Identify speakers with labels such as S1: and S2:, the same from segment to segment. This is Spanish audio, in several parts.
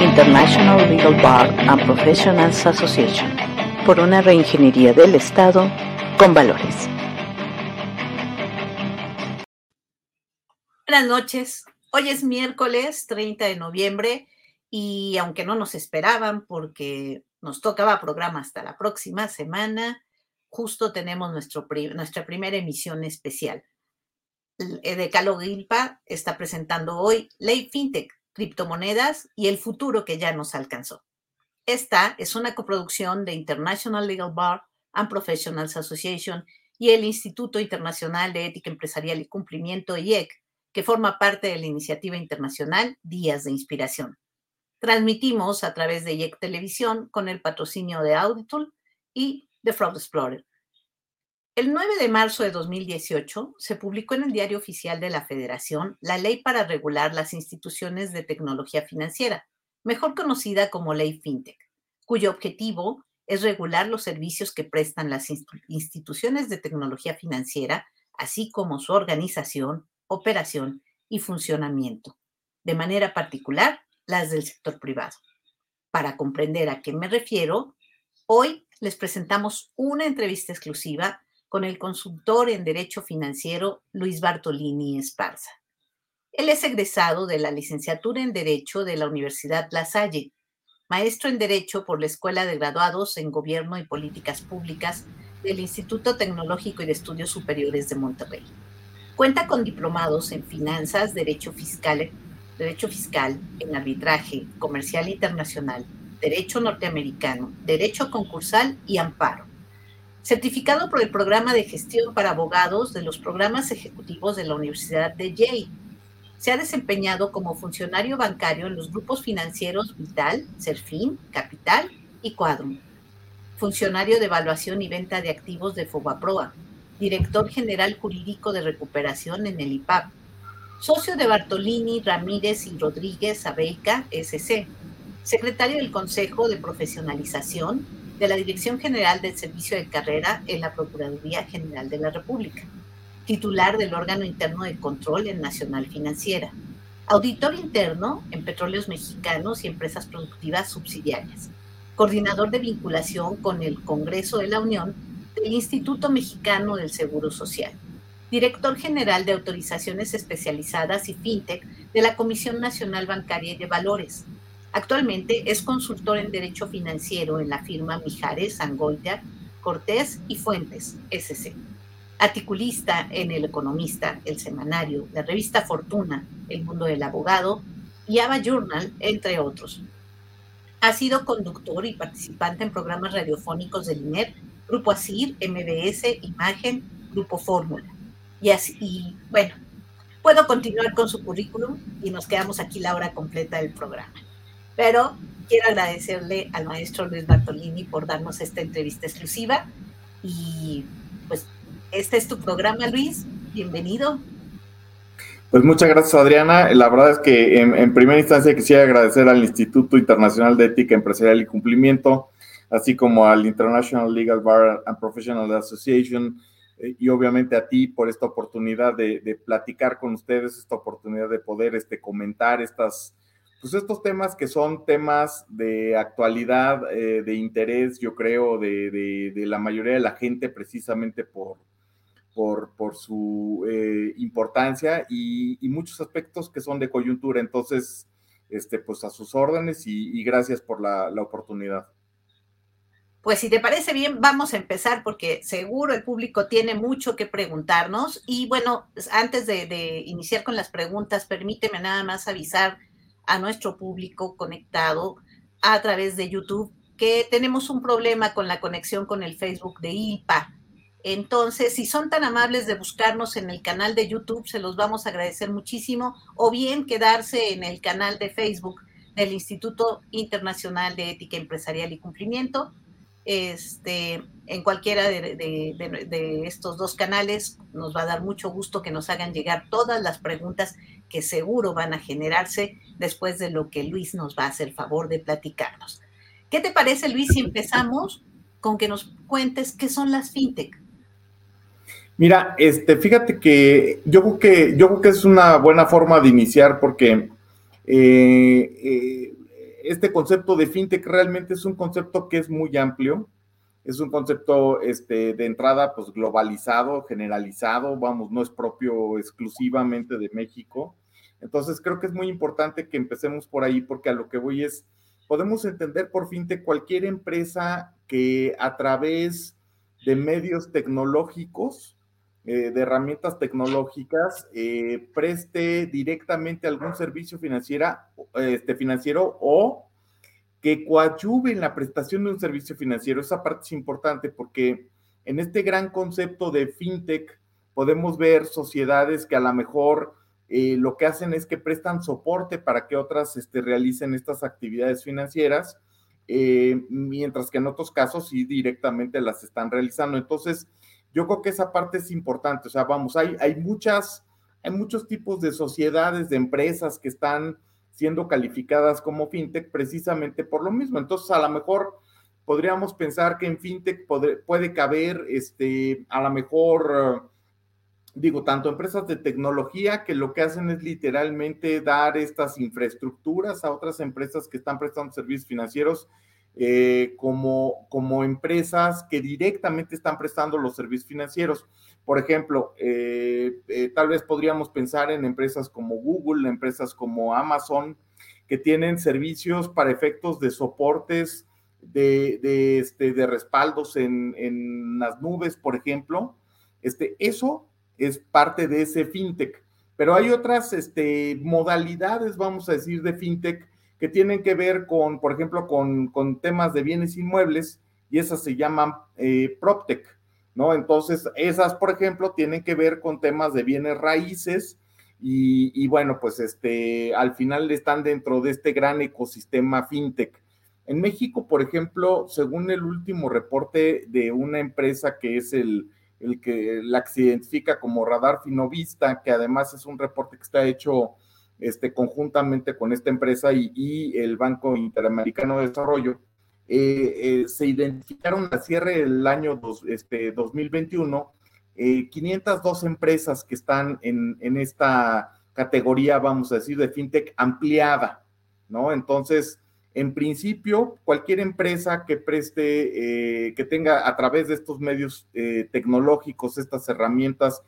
S1: International Legal Bar and Professionals Association, por una reingeniería del Estado con valores.
S2: Buenas noches. Hoy es miércoles 30 de noviembre y aunque no nos esperaban porque nos tocaba programa hasta la próxima semana, justo tenemos nuestro, nuestra primera emisión especial. El Decalo Gilpa está presentando hoy Ley FinTech, criptomonedas y el futuro que ya nos alcanzó. Esta es una coproducción de International Legal Bar and Professionals Association y el Instituto Internacional de Ética Empresarial y Cumplimiento, IEC, que forma parte de la iniciativa internacional Días de Inspiración. Transmitimos a través de IEC Televisión con el patrocinio de Auditul y de Fraud Explorer. El 9 de marzo de 2018 se publicó en el Diario Oficial de la Federación la Ley para regular las instituciones de tecnología financiera, mejor conocida como Ley FinTech, cuyo objetivo es regular los servicios que prestan las instituciones de tecnología financiera, así como su organización, operación y funcionamiento, de manera particular las del sector privado. Para comprender a qué me refiero, hoy les presentamos una entrevista exclusiva con el consultor en Derecho Financiero Luis Bartolini Esparza. Él es egresado de la licenciatura en Derecho de la Universidad La Salle, maestro en Derecho por la Escuela de Graduados en Gobierno y Políticas Públicas del Instituto Tecnológico y de Estudios Superiores de Monterrey. Cuenta con diplomados en Finanzas, Derecho Fiscal, Derecho Fiscal, en Arbitraje, Comercial Internacional, Derecho Norteamericano, Derecho Concursal y Amparo certificado por el Programa de Gestión para Abogados de los Programas Ejecutivos de la Universidad de Yale. Se ha desempeñado como funcionario bancario en los grupos financieros Vital, Serfín, Capital y Cuadrum. Funcionario de evaluación y venta de activos de Fobaproa. Director general jurídico de recuperación en el IPAP. Socio de Bartolini, Ramírez y Rodríguez Abeica, SC. Secretario del Consejo de Profesionalización de la Dirección General del Servicio de Carrera en la Procuraduría General de la República, titular del órgano interno de control en Nacional Financiera, auditor interno en Petróleos Mexicanos y Empresas Productivas Subsidiarias, coordinador de vinculación con el Congreso de la Unión del Instituto Mexicano del Seguro Social, director general de autorizaciones especializadas y fintech de la Comisión Nacional Bancaria y de Valores, Actualmente es consultor en Derecho Financiero en la firma Mijares, Angoita, Cortés y Fuentes, SC. Articulista en El Economista, El Semanario, la revista Fortuna, El Mundo del Abogado y Ava Journal, entre otros. Ha sido conductor y participante en programas radiofónicos del INER, Grupo ASIR, MBS, Imagen, Grupo Fórmula. Y así, y bueno, puedo continuar con su currículum y nos quedamos aquí la hora completa del programa. Pero quiero agradecerle al maestro Luis Bartolini por darnos esta entrevista exclusiva. Y pues este es tu programa, Luis. Bienvenido.
S3: Pues muchas gracias, Adriana. La verdad es que en, primera instancia quisiera agradecer al Instituto Internacional de Ética Empresarial y Cumplimiento, así como al International Legal Bar and Professional Association, eh, y obviamente a ti por esta oportunidad de, de, platicar con ustedes, esta oportunidad de poder este, comentar estas pues estos temas que son temas de actualidad, eh, de interés, yo creo, de, la mayoría de la gente precisamente por, su eh, importancia y, muchos aspectos que son de coyuntura. Entonces, este, pues a sus órdenes y, gracias por la, oportunidad.
S2: Pues si te parece bien, vamos a empezar porque seguro el público tiene mucho que preguntarnos. Y bueno, antes de iniciar con las preguntas, permíteme nada más avisar a nuestro público conectado a través de YouTube que tenemos un problema con la conexión con el Facebook de ILPA. Entonces, si son tan amables de buscarnos en el canal de YouTube, se los vamos a agradecer muchísimo, o bien quedarse en el canal de Facebook del Instituto Internacional de Ética Empresarial y Cumplimiento. Este, en cualquiera de, de, estos dos canales nos va a dar mucho gusto que nos hagan llegar todas las preguntas que seguro van a generarse después de lo que Luis nos va a hacer favor de platicarnos. ¿Qué te parece, Luis, si empezamos con que nos cuentes qué son las fintech?
S3: Mira, este, fíjate que yo creo que yo creo que es una buena forma de iniciar porque eh, eh, este concepto de fintech realmente es un concepto que es muy amplio, es un concepto este, de entrada pues globalizado, generalizado, vamos, no es propio exclusivamente de México. Entonces creo que es muy importante que empecemos por ahí porque a lo que voy es, podemos entender por fintech cualquier empresa que a través de medios tecnológicos, eh, de herramientas tecnológicas, eh, preste directamente algún servicio financiera, este, financiero o que coadyuve en la prestación de un servicio financiero. Esa parte es importante porque en este gran concepto de fintech podemos ver sociedades que a lo mejor eh, lo que hacen es que prestan soporte para que otras este, realicen estas actividades financieras, eh, mientras que en otros casos sí directamente las están realizando. Entonces, yo creo que esa parte es importante. O sea, vamos, hay, hay muchas, hay muchos tipos de sociedades, de empresas que están siendo calificadas como fintech precisamente por lo mismo. Entonces, a lo mejor podríamos pensar que en fintech puede, caber, este, a lo mejor, digo, tanto empresas de tecnología que lo que hacen es literalmente dar estas infraestructuras a otras empresas que están prestando servicios financieros, eh, como, como empresas que directamente están prestando los servicios financieros. Por ejemplo, eh, eh, tal vez podríamos pensar en empresas como Google, empresas como Amazon, que tienen servicios para efectos de soportes, de, este, de respaldos en, las nubes, por ejemplo. Este, eso es parte de ese fintech. Pero hay otras este, modalidades, vamos a decir, de fintech que tienen que ver con, por ejemplo, con, temas de bienes inmuebles y esas se llaman eh, PropTech. ¿no? Entonces, esas, por ejemplo, tienen que ver con temas de bienes raíces y, bueno, pues este, al final están dentro de este gran ecosistema fintech. En México, por ejemplo, según el último reporte de una empresa que es el, el que la que se identifica como Radar Finovista, que además es un reporte que está hecho este, conjuntamente con esta empresa y, el Banco Interamericano de Desarrollo, eh, eh, se identificaron a cierre del año este, 2021 502 eh, empresas que están en, esta categoría, vamos a decir, de fintech ampliada, ¿no? Entonces, en principio, cualquier empresa que preste, que tenga a través de estos medios tecnológicos, estas herramientas,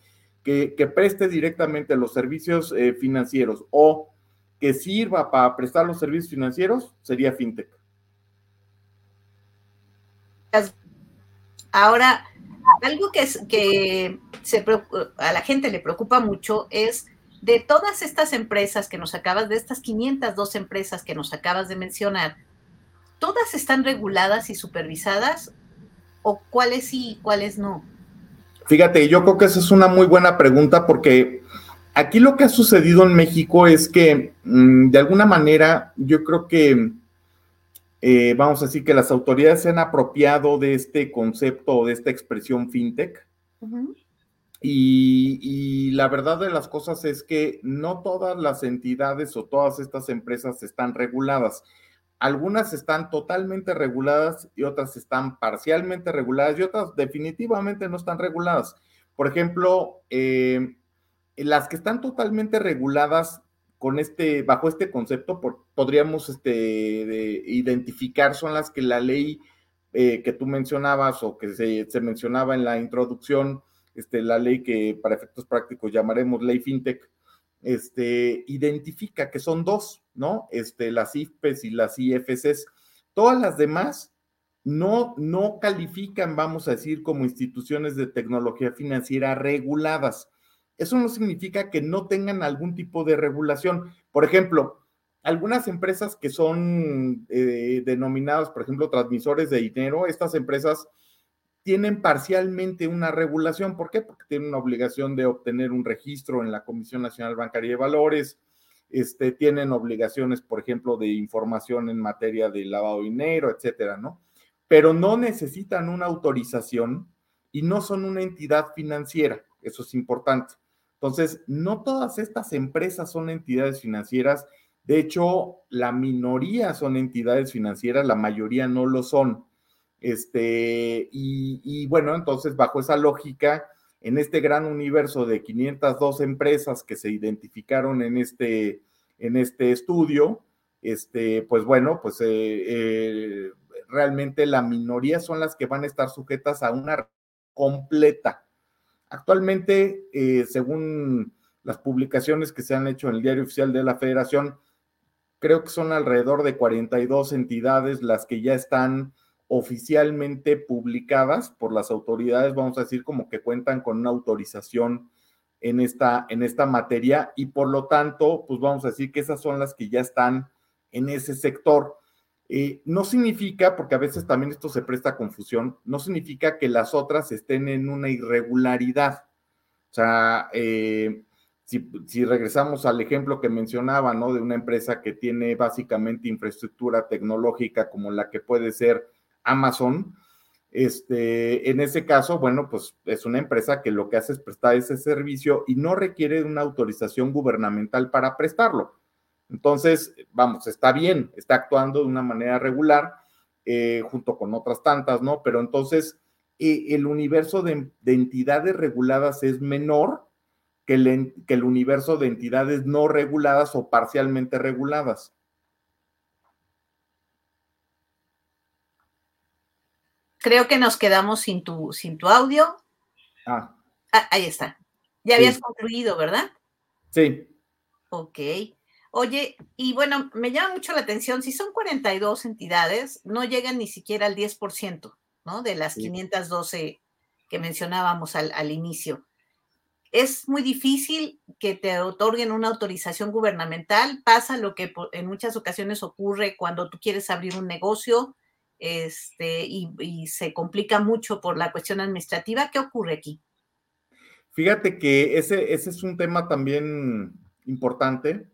S3: que, preste directamente los servicios financieros o que sirva para prestar los servicios financieros, sería fintech.
S2: Ahora, algo que, que se, a la gente le preocupa mucho es de todas estas empresas que nos acabas, de estas 502 empresas que nos acabas de mencionar, ¿todas están reguladas y supervisadas? ¿O cuáles sí y cuáles no?
S3: Fíjate, yo creo que esa es una muy buena pregunta porque aquí lo que ha sucedido en México es que mm, de alguna manera yo creo que eh, vamos a decir que las autoridades se han apropiado de este concepto, de esta expresión fintech. y, la verdad de las cosas es que no todas las entidades o todas estas empresas están reguladas. Algunas están totalmente reguladas y otras están parcialmente reguladas y otras definitivamente no están reguladas. Por ejemplo, eh, las que están totalmente reguladas con este, bajo este concepto, podríamos este, identificar, son las que la ley eh, que tú mencionabas o que se, mencionaba en la introducción, este, la ley que para efectos prácticos llamaremos ley fintech, este, identifica que son dos, ¿no? Este, las IFPES y las IFCs. Todas las demás no, no califican, vamos a decir, como instituciones de tecnología financiera reguladas eso no significa que no tengan algún tipo de regulación. Por ejemplo, algunas empresas que son eh, denominadas, por ejemplo, transmisores de dinero, estas empresas tienen parcialmente una regulación. ¿Por qué? Porque tienen una obligación de obtener un registro en la Comisión Nacional Bancaria de Valores, este, tienen obligaciones, por ejemplo, de información en materia de lavado de dinero, etcétera, ¿no? Pero no necesitan una autorización y no son una entidad financiera. Eso es importante. Entonces, no todas estas empresas son entidades financieras. De hecho, la minoría son entidades financieras, la mayoría no lo son. Este, y, bueno, entonces, bajo esa lógica, en este gran universo de 502 empresas que se identificaron en este, en este estudio, este, pues bueno, pues eh, realmente la minoría son las que van a estar sujetas a una completa. Actualmente, según las publicaciones que se han hecho en el diario oficial de la federación, creo que son alrededor de 42 entidades las que ya están oficialmente publicadas por las autoridades, vamos a decir como que cuentan con una autorización en esta, en esta materia y por lo tanto, pues vamos a decir que esas son las que ya están en ese sector. Eh, no significa, porque a veces también esto se presta a confusión, no significa que las otras estén en una irregularidad. O sea, eh, si, regresamos al ejemplo que mencionaba, ¿no? De una empresa que tiene básicamente infraestructura tecnológica como la que puede ser Amazon, este, en ese caso, bueno, pues es una empresa que lo que hace es prestar ese servicio y no requiere una autorización gubernamental para prestarlo. Entonces, vamos, está bien, está actuando de una manera regular eh, junto con otras tantas, ¿no? Pero entonces, eh, el universo de entidades reguladas es menor que el, universo de entidades no reguladas o parcialmente reguladas.
S2: Creo que nos quedamos sin tu, sin tu audio. Ah. ah ahí está. Ya habías concluido, ¿verdad?
S3: Sí.
S2: Ok. Oye, y bueno, me llama mucho la atención, si son 42 entidades, no llegan ni siquiera al 10%, ¿no? De las 512 que mencionábamos al, al inicio es muy difícil que te otorguen una autorización gubernamental. Pasa lo que en muchas ocasiones ocurre cuando tú quieres abrir un negocio este, y, se complica mucho por la cuestión administrativa. ¿Qué ocurre aquí?
S3: Fíjate que ese, ese es un tema también importante.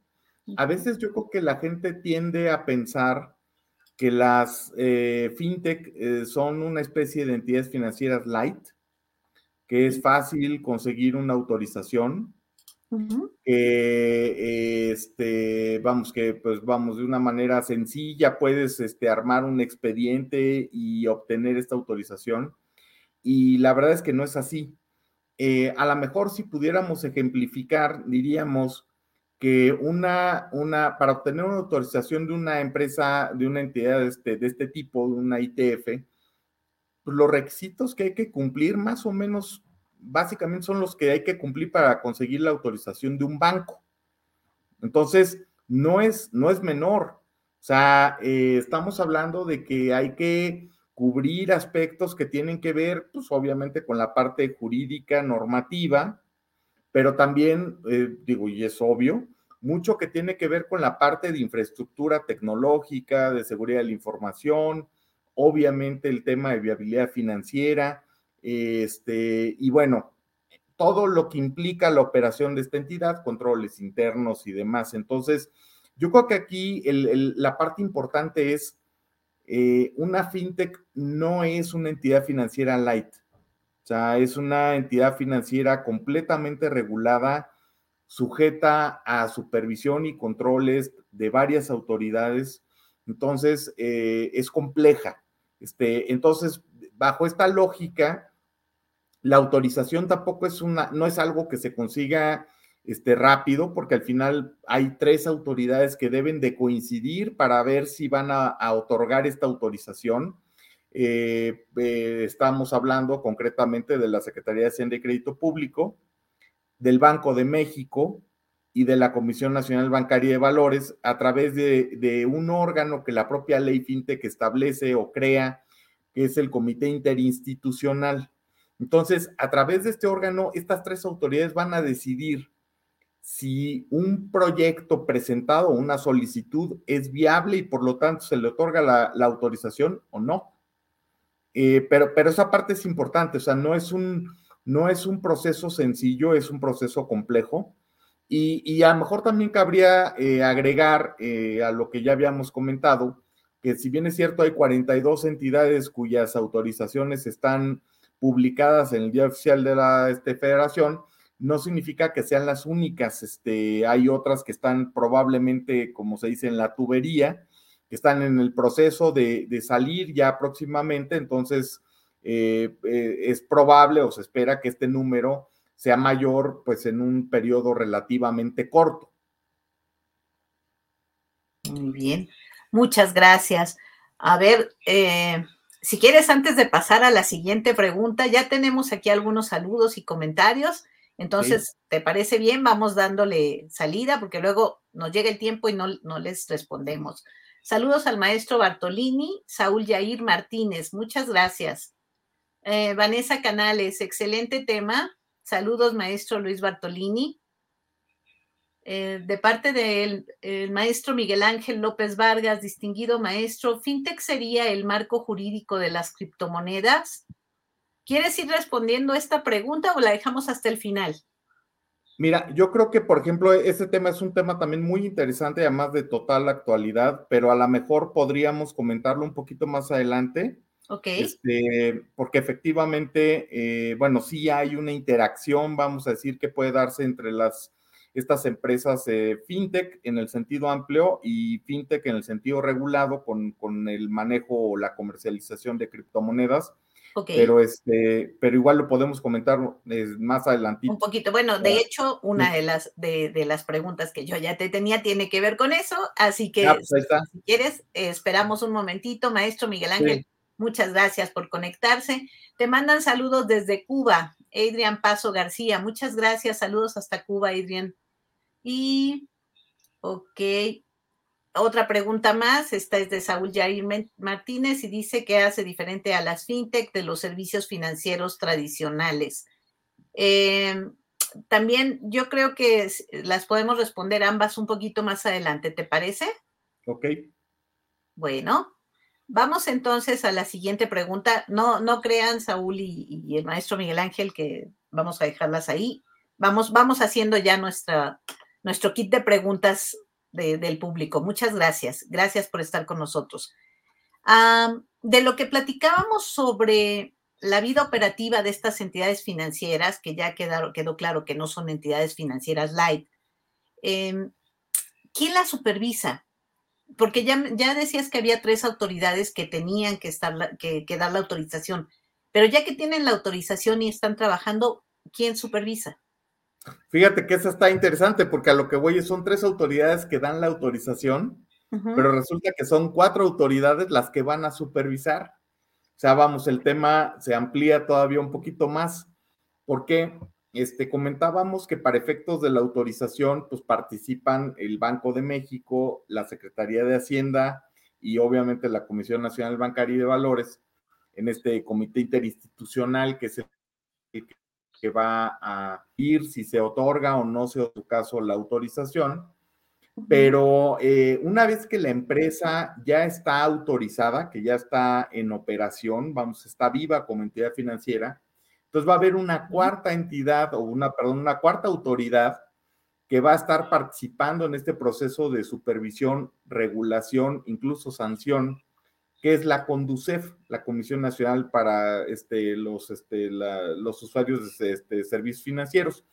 S3: A veces yo creo que la gente tiende a pensar que las eh, fintech eh, son una especie de entidades financieras light, que es fácil conseguir una autorización, que este, vamos, que pues vamos, de una manera sencilla puedes este, armar un expediente y obtener esta autorización. Y la verdad es que no es así. Eh, a lo mejor si pudiéramos ejemplificar, diríamos que una, una, para obtener una autorización de una empresa, de una entidad de este, de este tipo, de una ITF, pues, los requisitos que hay que cumplir más o menos, básicamente son los que hay que cumplir para conseguir la autorización de un banco. Entonces, no es, no es menor. O sea, eh, estamos hablando de que hay que cubrir aspectos que tienen que ver, pues obviamente con la parte jurídica, normativa, pero también, eh, digo, y es obvio, mucho que tiene que ver con la parte de infraestructura tecnológica, de seguridad de la información, obviamente el tema de viabilidad financiera, este, y bueno, todo lo que implica la operación de esta entidad, controles internos y demás. Entonces, yo creo que aquí la parte importante es, eh, una fintech no es una entidad financiera light, o sea, es una entidad financiera completamente regulada, sujeta a supervisión y controles de varias autoridades. Entonces, eh, es compleja. Este, entonces, bajo esta lógica, la autorización tampoco es una, no es algo que se consiga este, rápido, porque al final hay tres autoridades que deben de coincidir para ver si van a, otorgar esta autorización. Eh, eh, estamos hablando concretamente de la Secretaría de Hacienda y Crédito Público, del Banco de México y de la Comisión Nacional Bancaria de Valores a través de, de un órgano que la propia ley FinTech establece o crea, que es el Comité Interinstitucional. Entonces, a través de este órgano, estas tres autoridades van a decidir si un proyecto presentado una solicitud es viable y por lo tanto se le otorga la, autorización o no. Eh, pero, pero esa parte es importante, o sea, no es un, no es un proceso sencillo, es un proceso complejo. Y, a lo mejor también cabría eh, agregar eh, a lo que ya habíamos comentado, que si bien es cierto, hay 42 entidades cuyas autorizaciones están publicadas en el Día Oficial de la este, Federación, no significa que sean las únicas. Este, hay otras que están probablemente, como se dice, en la tubería, que están en el proceso de, salir ya próximamente. Entonces, eh, eh, es probable o se espera que este número sea mayor, pues en un periodo relativamente corto.
S2: Muy bien, muchas gracias. A ver, eh, si quieres, antes de pasar a la siguiente pregunta, ya tenemos aquí algunos saludos y comentarios. Entonces, ¿te parece bien? Vamos dándole salida porque luego nos llega el tiempo y no, no les respondemos. Saludos al maestro Bartolini, Saúl Yair Martínez, muchas gracias. Eh, Vanessa Canales, excelente tema. Saludos, maestro Luis Bartolini. Eh, de parte del maestro Miguel Ángel López Vargas, distinguido maestro, ¿fintech sería el marco jurídico de las criptomonedas? ¿Quieres ir respondiendo esta pregunta o la dejamos hasta el final?
S3: Mira, yo creo que, por ejemplo, ese tema es un tema también muy interesante, además de total actualidad, pero a lo mejor podríamos comentarlo un poquito más adelante.
S2: Ok.
S3: Este, porque efectivamente, eh, bueno, sí hay una interacción, vamos a decir, que puede darse entre las estas empresas eh, fintech en el sentido amplio y fintech en el sentido regulado con, con el manejo o la comercialización de criptomonedas. Pero este, pero igual lo podemos comentar más adelante.
S2: Un poquito. Bueno, de hecho, una de las de, de, las preguntas que yo ya te tenía tiene que ver con eso, así que
S3: ah, pues
S2: si quieres, esperamos un momentito, maestro Miguel Ángel. Muchas gracias por conectarse. Te mandan saludos desde Cuba, Adrián Paso García. Muchas gracias. Saludos hasta Cuba, Adrián. Y, ok, otra pregunta más, esta es de Saúl Jair Martínez y dice que hace diferente a las fintech de los servicios financieros tradicionales. Em, también yo creo que las podemos responder ambas un poquito más adelante, ¿te parece?
S3: Ok.
S2: Bueno, vamos entonces a la siguiente pregunta. No, no crean, Saúl y, y el maestro Miguel Ángel, que vamos a dejarlas ahí. Vamos, vamos haciendo ya nuestra, nuestro kit de preguntas del público. Muchas gracias. Gracias por estar con nosotros. de lo que platicábamos sobre la vida operativa de estas entidades financieras, que ya quedó, quedó claro que no son entidades financieras light, em, ¿quién las supervisa? Porque ya, ya decías que había tres autoridades que tenían que, estar, que dar la autorización, pero ya que tienen la autorización y están trabajando, ¿quién supervisa?
S3: Fíjate que eso está interesante porque a lo que voy son tres autoridades que dan la autorización, pero resulta que son cuatro autoridades las que van a supervisar. O sea, vamos, el tema se amplía todavía un poquito más, porque este, comentábamos que para efectos de la autorización, pues participan el Banco de México, la Secretaría de Hacienda y obviamente la Comisión Nacional Bancaria y de Valores en este comité interinstitucional que es el que va a ir si se otorga o no se en su caso la autorización. Pero eh, una vez que la empresa ya está autorizada, que ya está en operación, vamos, está viva como entidad financiera, entonces va a haber una cuarta entidad o una, perdón, una cuarta autoridad que va a estar participando en este proceso de supervisión, regulación, incluso sanción que es la CONDUCEF, la Comisión Nacional para este, los, este, los usuarios de este, servicios financieros.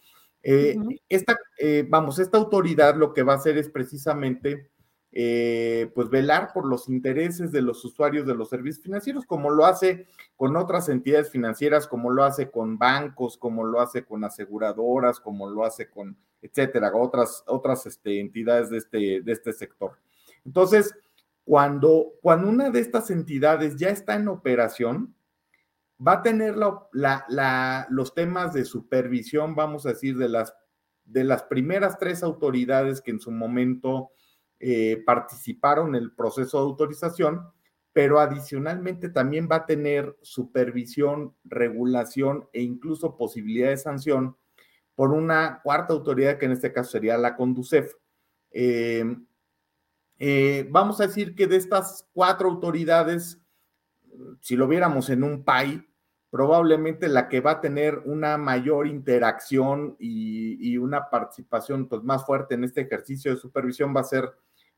S3: Eh, esta, eh, vamos, esta autoridad lo que va a hacer es precisamente eh, pues velar por los intereses de los usuarios de los servicios financieros, como lo hace con otras entidades financieras, como lo hace con bancos, como lo hace con aseguradoras, como lo hace con, etcétera, otras, otras este, entidades de este, de este sector. Entonces, cuando, cuando una de estas entidades ya está en operación, va a tener los temas de supervisión, vamos a decir, de las, de las primeras tres autoridades que en su momento eh, participaron en el proceso de autorización, pero adicionalmente también va a tener supervisión, regulación e incluso posibilidad de sanción por una cuarta autoridad que en este caso sería la CONDUCEF. Eh, eh, vamos a decir que de estas cuatro autoridades, si lo viéramos en un PAI, probablemente la que va a tener una mayor interacción y, una participación pues, más fuerte en este ejercicio de supervisión va a ser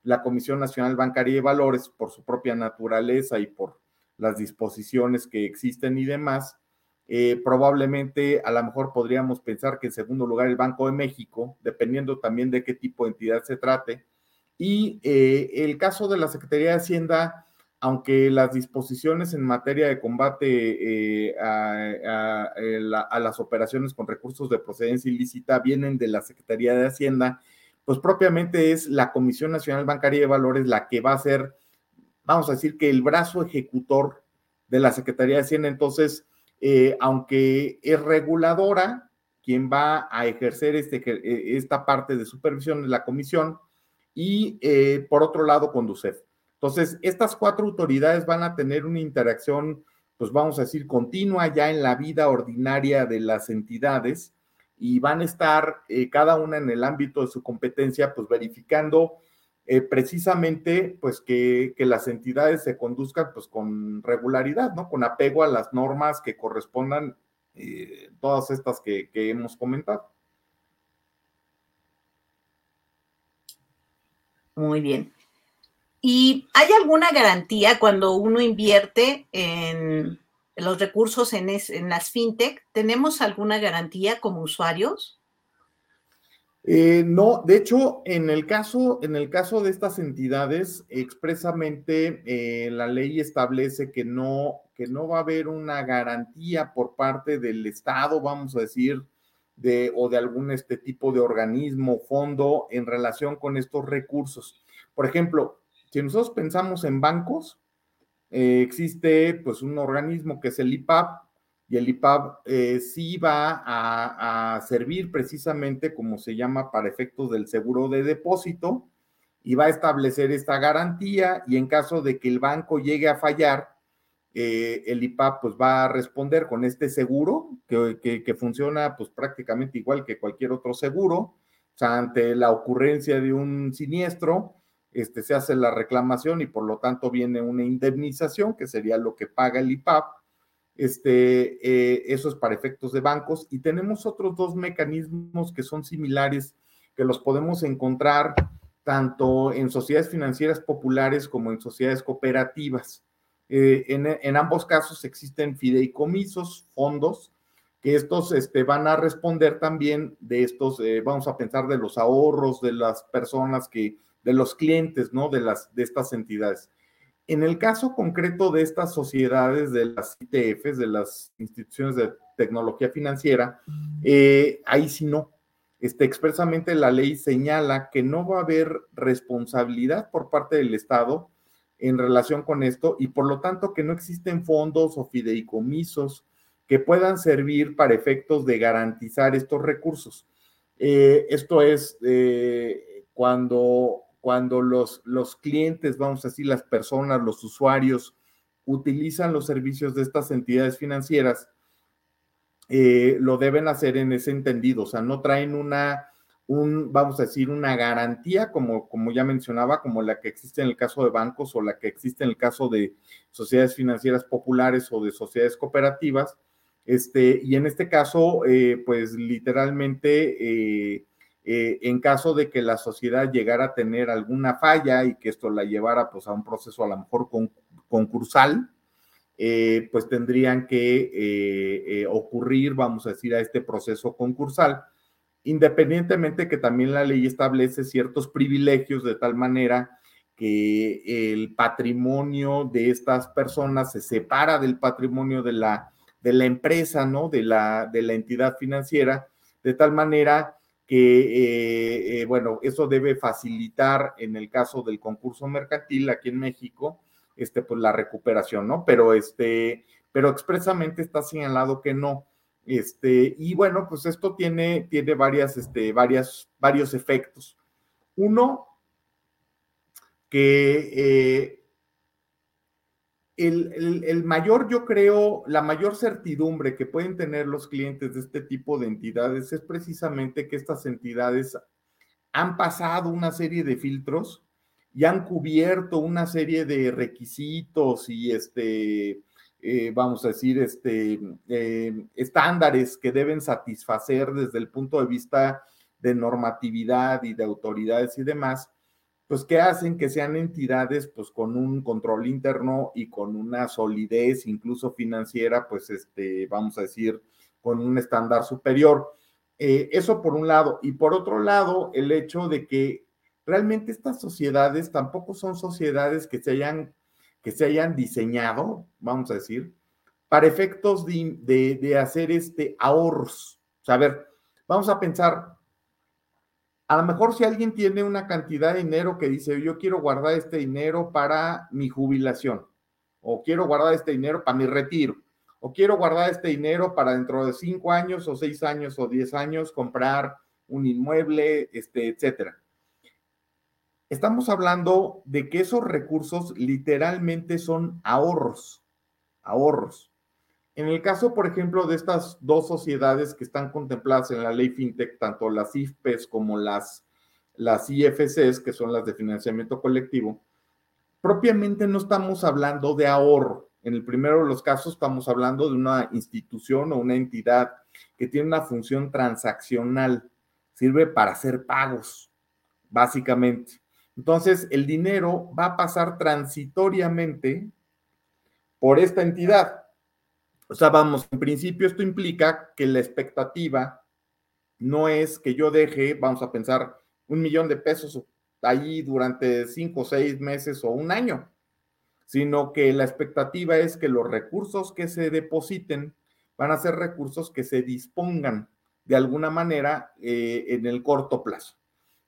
S3: la Comisión Nacional Bancaria y Valores por su propia naturaleza y por las disposiciones que existen y demás. Eh, probablemente a lo mejor podríamos pensar que en segundo lugar el Banco de México, dependiendo también de qué tipo de entidad se trate, y eh, el caso de la Secretaría de Hacienda, aunque las disposiciones en materia de combate eh, a, las operaciones con recursos de procedencia ilícita vienen de la Secretaría de Hacienda, pues propiamente es la Comisión Nacional Bancaria de Valores la que va a ser, vamos a decir que el brazo ejecutor de la Secretaría de Hacienda. Entonces, eh, aunque es reguladora, quien va a ejercer este, eh, esta parte de supervisión es la comisión y eh, por otro lado Conducef. Entonces, estas cuatro autoridades van a tener una interacción, pues vamos a decir, continua ya en la vida ordinaria de las entidades y van a estar eh, cada una en el ámbito de su competencia, pues verificando eh, precisamente pues que, las entidades se conduzcan pues con regularidad, ¿no? Con apego a las normas que correspondan, todas estas que, que hemos comentado.
S2: Muy bien. ¿Y hay alguna garantía cuando uno invierte en los recursos en, las fintech? ¿Tenemos alguna garantía como usuarios?
S3: Eh, no, de hecho, en el caso, en el caso de estas entidades, expresamente eh, la ley establece que no, que no va a haber una garantía por parte del Estado, vamos a decir, de, o de algún este tipo de organismo, fondo en relación con estos recursos. Por ejemplo, si nosotros pensamos en bancos, eh, existe pues un organismo que es el IPAP y el IPAP eh, sí va a, servir precisamente como se llama para efectos del seguro de depósito y va a establecer esta garantía y en caso de que el banco llegue a fallar, eh, el IPAP pues va a responder con este seguro que, que, funciona pues prácticamente igual que cualquier otro seguro, o sea, ante la ocurrencia de un siniestro, este, se hace la reclamación y por lo tanto viene una indemnización, que sería lo que paga el IPAP. Este, eh, eso es para efectos de bancos. Y tenemos otros dos mecanismos que son similares, que los podemos encontrar tanto en sociedades financieras populares como en sociedades cooperativas. Eh, en, ambos casos existen fideicomisos, fondos, que estos este, van a responder también de estos, eh, vamos a pensar de los ahorros de las personas que de los clientes, ¿no? De, las, de estas entidades. En el caso concreto de estas sociedades, de las ITFs, de las instituciones de tecnología financiera, eh, ahí sí no. Este, expresamente la ley señala que no va a haber responsabilidad por parte del Estado en relación con esto y por lo tanto que no existen fondos o fideicomisos que puedan servir para efectos de garantizar estos recursos. Eh, esto es eh, cuando cuando los, los clientes, vamos a decir, las personas, los usuarios, utilizan los servicios de estas entidades financieras, eh, lo deben hacer en ese entendido, o sea, no traen una, un, vamos a decir, una garantía, como, como ya mencionaba, como la que existe en el caso de bancos o la que existe en el caso de sociedades financieras populares o de sociedades cooperativas. Este, y en este caso, eh, pues literalmente eh, eh, en caso de que la sociedad llegara a tener alguna falla y que esto la llevara pues a un proceso a lo mejor concursal, pues tendrían que ocurrir, vamos a decir, a este proceso concursal, independientemente que también la ley establece ciertos privilegios de tal manera que el patrimonio de estas personas se separa del patrimonio de la, de la empresa, ¿no? De la, de la entidad financiera, de tal manera que, eh, eh, bueno, eso debe facilitar en el caso del concurso mercantil aquí en México, este, pues la recuperación, ¿no? Pero este, pero expresamente está señalado que no. Este, y bueno, pues esto tiene, tiene varias, este, varias, varios efectos. Uno, que eh, el, mayor, yo creo, la mayor certidumbre que pueden tener los clientes de este tipo de entidades es precisamente que estas entidades han pasado una serie de filtros y han cubierto una serie de requisitos y este, eh, vamos a decir, este, eh, estándares que deben satisfacer desde el punto de vista de normatividad y de autoridades y demás pues que hacen que sean entidades pues con un control interno y con una solidez incluso financiera, pues este, vamos a decir, con un estándar superior. Eh, eso por un lado. Y por otro lado, el hecho de que realmente estas sociedades tampoco son sociedades que se hayan, que se hayan diseñado, vamos a decir, para efectos de, hacer este ahorros. O sea, a ver, vamos a pensar, A lo mejor si alguien tiene una cantidad de dinero que dice, yo quiero guardar este dinero para mi jubilación, o quiero guardar este dinero para mi retiro, o quiero guardar este dinero para dentro de cinco años o seis años o diez años comprar un inmueble, este, etcétera. Estamos hablando de que esos recursos literalmente son ahorros, ahorros. En el caso, por ejemplo, de estas dos sociedades que están contempladas en la ley FinTech, tanto las IFPES como las, las IFCs, que son las de financiamiento colectivo, propiamente no estamos hablando de ahorro. En el primero de los casos estamos hablando de una institución o una entidad que tiene una función transaccional, sirve para hacer pagos, básicamente. Entonces, el dinero va a pasar transitoriamente por esta entidad. O sea, vamos, en principio esto implica que la expectativa no es que yo deje, vamos a pensar, un millón de pesos allí durante cinco, seis meses o un año, sino que la expectativa es que los recursos que se depositen van a ser recursos que se dispongan de alguna manera eh, en el corto plazo.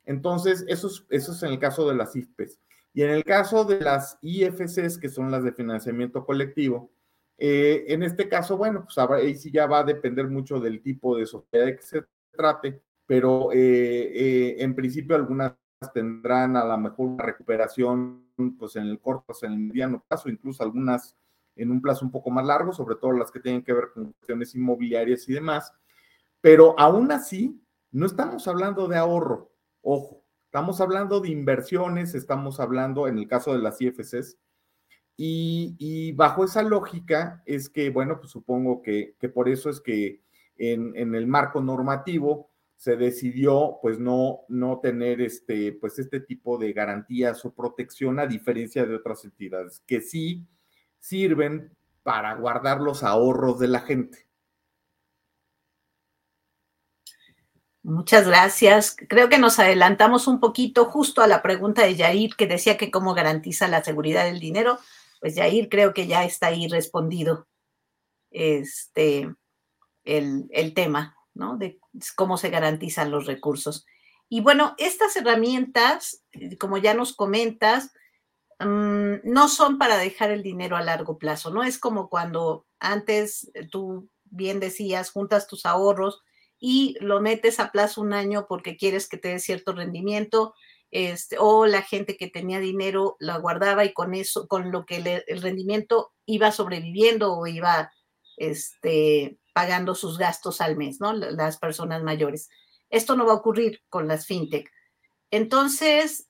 S3: Entonces, eso es, en el caso de las IFPES. Y en el caso de las IFCs, que son las de financiamiento colectivo, eh, en este caso, bueno, pues ahí sí ya va a depender mucho del tipo de sociedad de que se trate, pero eh, eh, en principio algunas tendrán a lo mejor una recuperación pues en el corto, en el mediano plazo, incluso algunas en un plazo un poco más largo, sobre todo las que tienen que ver con cuestiones inmobiliarias y demás. Pero aún así, no estamos hablando de ahorro, ojo, estamos hablando de inversiones, estamos hablando, en el caso de las IFCs, y, bajo esa lógica es que, bueno, pues supongo que, por eso es que en, el marco normativo se decidió pues no, no tener este, pues este tipo de garantías o protección a diferencia de otras entidades que sí sirven para guardar los ahorros de la gente.
S2: Muchas gracias. Creo que nos adelantamos un poquito justo a la pregunta de Yair que decía que cómo garantiza la seguridad del dinero pues Yair creo que ya está ahí respondido este, el, tema, ¿no? De cómo se garantizan los recursos. Y bueno, estas herramientas, como ya nos comentas, mm, no son para dejar el dinero a largo plazo, ¿no? Es como cuando antes eh, tú bien decías, juntas tus ahorros y lo metes a plazo un año porque quieres que te dé cierto rendimiento este, o la gente que tenía dinero la guardaba y con eso, con lo que el rendimiento iba sobreviviendo o iba este, pagando sus gastos al mes, ¿no? Las personas mayores. Esto no va a ocurrir con las fintech. Entonces,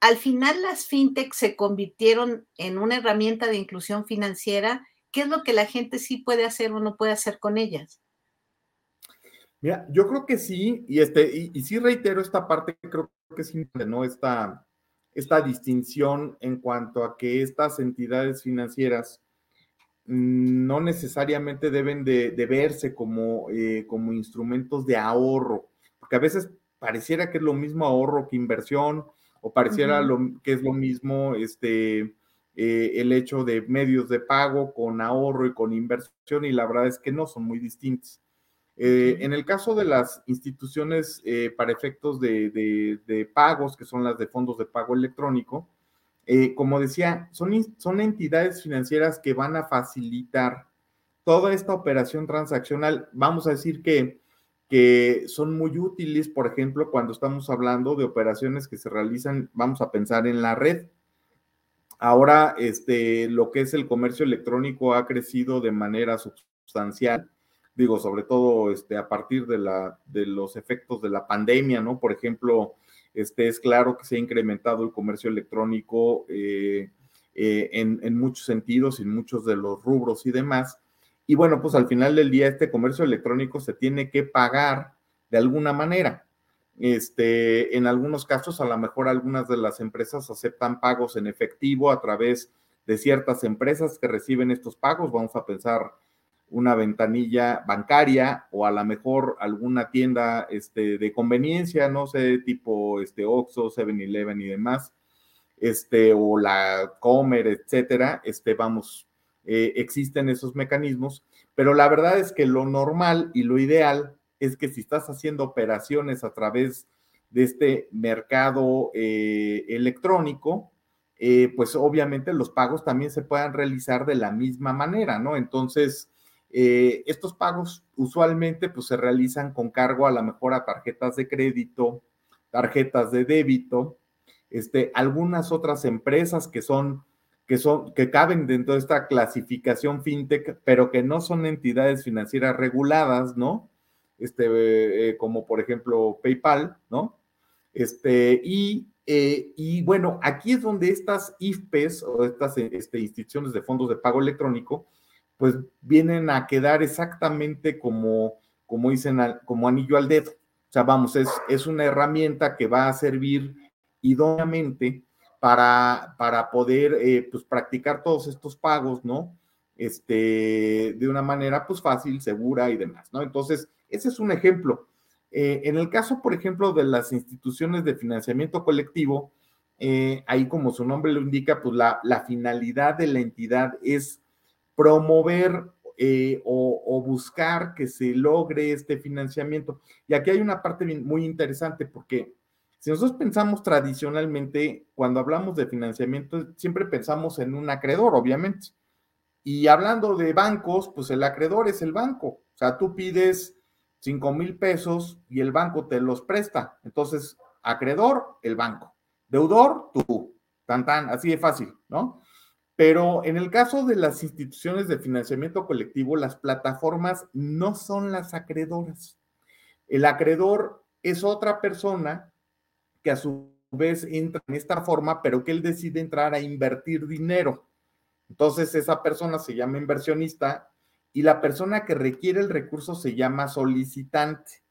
S2: al final las fintech se convirtieron en una herramienta de inclusión financiera. ¿Qué es lo que la gente sí puede hacer o no puede hacer con ellas?
S3: Mira, yo creo que sí, y este, y, y sí reitero esta parte, creo que es ¿no? Esta, esta distinción en cuanto a que estas entidades financieras no necesariamente deben de, verse como, eh, como instrumentos de ahorro, porque a veces pareciera que es lo mismo ahorro que inversión, o pareciera lo, que es lo mismo este, eh, el hecho de medios de pago con ahorro y con inversión, y la verdad es que no son muy distintos. Eh, en el caso de las instituciones eh, para efectos de, pagos, que son las de fondos de pago electrónico, eh, como decía, son, son entidades financieras que van a facilitar toda esta operación transaccional. Vamos a decir que, que son muy útiles, por ejemplo, cuando estamos hablando de operaciones que se realizan, vamos a pensar en la red. Ahora, este, lo que es el comercio electrónico ha crecido de manera sustancial digo, sobre todo este, a partir de, la, de los efectos de la pandemia, ¿no? Por ejemplo, este, es claro que se ha incrementado el comercio electrónico eh, eh, en, en, muchos sentidos, en muchos de los rubros y demás. Y bueno, pues al final del día este comercio electrónico se tiene que pagar de alguna manera. Este, en algunos casos, a lo mejor algunas de las empresas aceptan pagos en efectivo a través de ciertas empresas que reciben estos pagos. Vamos a pensar una ventanilla bancaria o a lo mejor alguna tienda este, de conveniencia, no sé, tipo este, Oxxo, 7-Eleven y demás, este, o la Comer, etcétera, este, vamos, eh, existen esos mecanismos, pero la verdad es que lo normal y lo ideal es que si estás haciendo operaciones a través de este mercado eh, electrónico, eh, pues obviamente los pagos también se puedan realizar de la misma manera, ¿no? Entonces, eh, estos pagos usualmente pues se realizan con cargo a la mejor a tarjetas de crédito, tarjetas de débito, este, algunas otras empresas que son que son que caben dentro de esta clasificación fintech, pero que no son entidades financieras reguladas, ¿no? Este, eh, como por ejemplo PayPal, ¿no? Este, y, eh, y bueno, aquí es donde estas IFPES o estas este, instituciones de fondos de pago electrónico, pues vienen a quedar exactamente como, como dicen, como anillo al dedo. O sea, vamos, es, es una herramienta que va a servir idóneamente para, para poder eh, pues, practicar todos estos pagos, ¿no? Este, de una manera pues fácil, segura y demás, ¿no? Entonces, ese es un ejemplo. Eh, en el caso, por ejemplo, de las instituciones de financiamiento colectivo, eh, ahí como su nombre lo indica, pues la, la finalidad de la entidad es promover o, o, buscar que se logre este financiamiento. Y aquí hay una parte muy interesante porque si nosotros pensamos tradicionalmente, cuando hablamos de financiamiento, siempre pensamos en un acreedor, obviamente. Y hablando de bancos, pues el acreedor es el banco. O sea, tú pides 5 mil pesos y el banco te los presta. Entonces, acreedor, el banco. Deudor, tú. Tan, tan, así de fácil, ¿no? Pero en el caso de las instituciones de financiamiento colectivo, las plataformas no son las acreedoras. El acreedor es otra persona que a su vez entra en esta forma, pero que él decide entrar a invertir dinero. Entonces esa persona se llama inversionista y la persona que requiere el recurso se llama solicitante.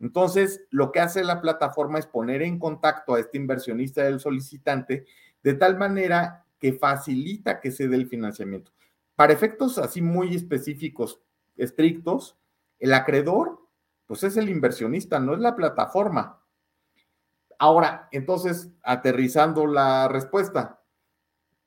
S3: Entonces, lo que hace la plataforma es poner en contacto a este inversionista del solicitante de tal manera que facilita que se dé el financiamiento. Para efectos así muy específicos, estrictos, el acreedor, pues es el inversionista, no es la plataforma. Ahora, entonces, aterrizando la respuesta,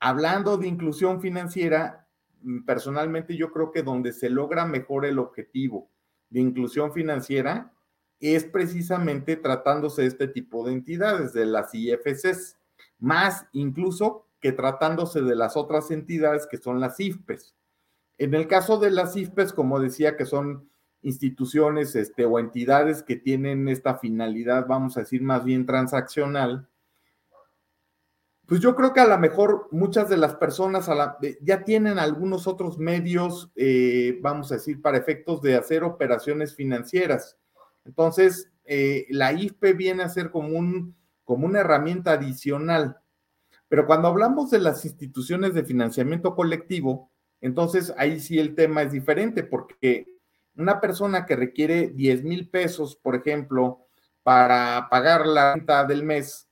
S3: hablando de inclusión financiera, mm, personalmente yo creo que donde se logra mejor el objetivo de inclusión financiera es precisamente tratándose de este tipo de entidades, de las IFCs, más incluso que tratándose de las otras entidades que son las IFPES. En el caso de las IFPES, como decía, que son instituciones este, o entidades que tienen esta finalidad, vamos a decir, más bien transaccional, pues yo creo que a lo mejor muchas de las personas ya tienen algunos otros medios, eh, vamos a decir, para efectos de hacer operaciones financieras. Entonces, eh, la IFPE viene a ser como, un, como una herramienta adicional. Pero cuando hablamos de las instituciones de financiamiento colectivo, entonces ahí sí el tema es diferente porque una persona que requiere 10 mil pesos, por ejemplo, para pagar la renta del mes,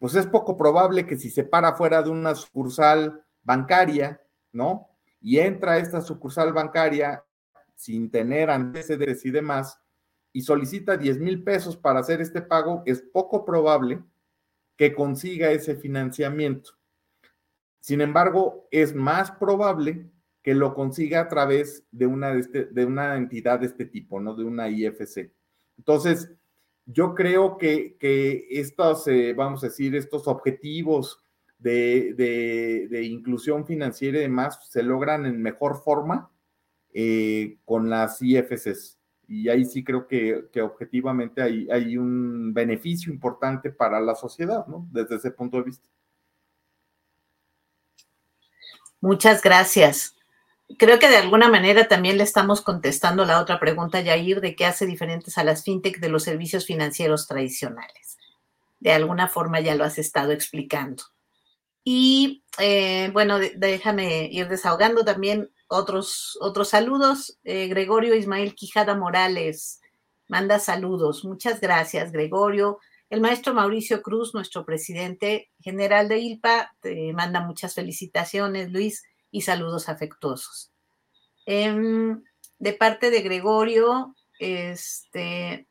S3: pues es poco probable que si se para fuera de una sucursal bancaria, ¿no? Y entra a esta sucursal bancaria sin tener antecedentes y demás, y solicita 10 mil pesos para hacer este pago, es poco probable que consiga ese financiamiento. Sin embargo, es más probable que lo consiga a través de una, de, este, una entidad de este tipo, ¿no? De una IFC. Entonces, yo creo que, que estos, eh, vamos a decir, estos objetivos de, de, inclusión financiera y demás se logran en mejor forma eh, con las IFCs. Y ahí sí creo que, objetivamente hay, hay un beneficio importante para la sociedad, ¿no? Desde ese punto de vista.
S2: Muchas gracias creo que de alguna manera también le estamos contestando la otra pregunta, Yair, de qué hace diferentes a las fintech de los servicios financieros tradicionales. De alguna forma ya lo has estado explicando. Y eh, bueno, déjame ir desahogando también otros, otros saludos. Eh, Gregorio Ismael Quijada Morales manda saludos. Muchas gracias, Gregorio. El maestro Mauricio Cruz, nuestro presidente general de ILPA, te manda muchas felicitaciones, Luis y saludos afectuosos. Em, de parte de Gregorio, este,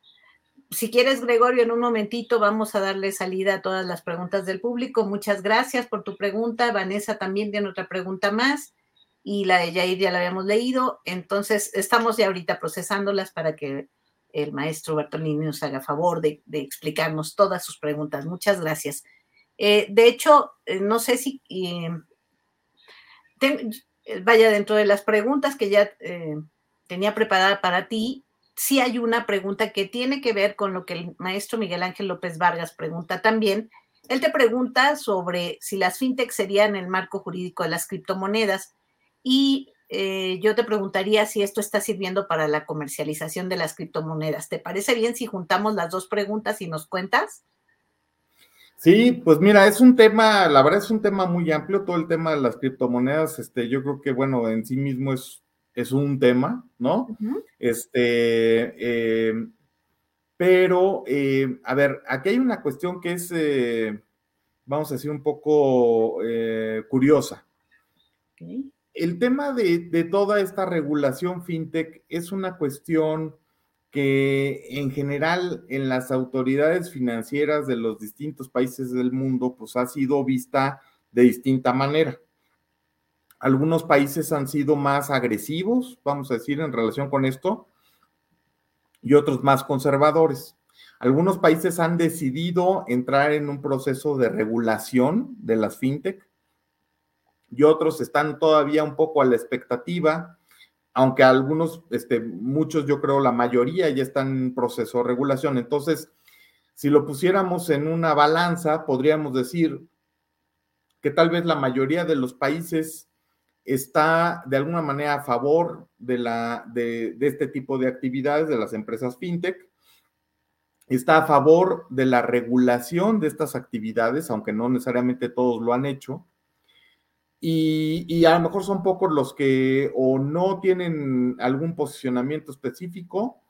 S2: si quieres, Gregorio, en un momentito vamos a darle salida a todas las preguntas del público. Muchas gracias por tu pregunta. Vanessa también tiene otra pregunta más y la de Jair ya la habíamos leído. Entonces, estamos ya ahorita procesándolas para que el maestro Bertolini nos haga favor de, explicarnos todas sus preguntas. Muchas gracias. Eh, de hecho, eh, no sé si vaya dentro de las preguntas que ya tenía preparada para ti, sí hay una pregunta que tiene que ver con lo que el maestro Miguel Ángel López Vargas pregunta también. Él te pregunta sobre si las fintech serían el marco jurídico de las criptomonedas y eh, yo te preguntaría si esto está sirviendo para la comercialización de las criptomonedas. ¿Te parece bien si juntamos las dos preguntas y nos cuentas?
S3: Sí, pues mira, es un tema, la verdad es un tema muy amplio, todo el tema de las criptomonedas, este, yo creo que, bueno, en sí mismo es es un tema, ¿no? Este, eh, pero, eh, a ver, aquí hay una cuestión que es, eh, vamos a decir, un poco curiosa. El tema de, de, toda esta regulación fintech es una cuestión que en general en las autoridades financieras de los distintos países del mundo, pues ha sido vista de distinta manera. Algunos países han sido más agresivos, vamos a decir, en relación con esto, y otros más conservadores. Algunos países han decidido entrar en un proceso de regulación de las fintech y otros están todavía un poco a la expectativa, aunque algunos, este, muchos, yo creo la mayoría ya están en proceso de regulación. Entonces, si lo pusiéramos en una balanza, podríamos decir que tal vez la mayoría de los países está de alguna manera a favor de, la, de, este tipo de actividades de las empresas fintech, está a favor de la regulación de estas actividades, aunque no necesariamente todos lo han hecho, y, y, a lo mejor son pocos los que o no tienen algún posicionamiento específico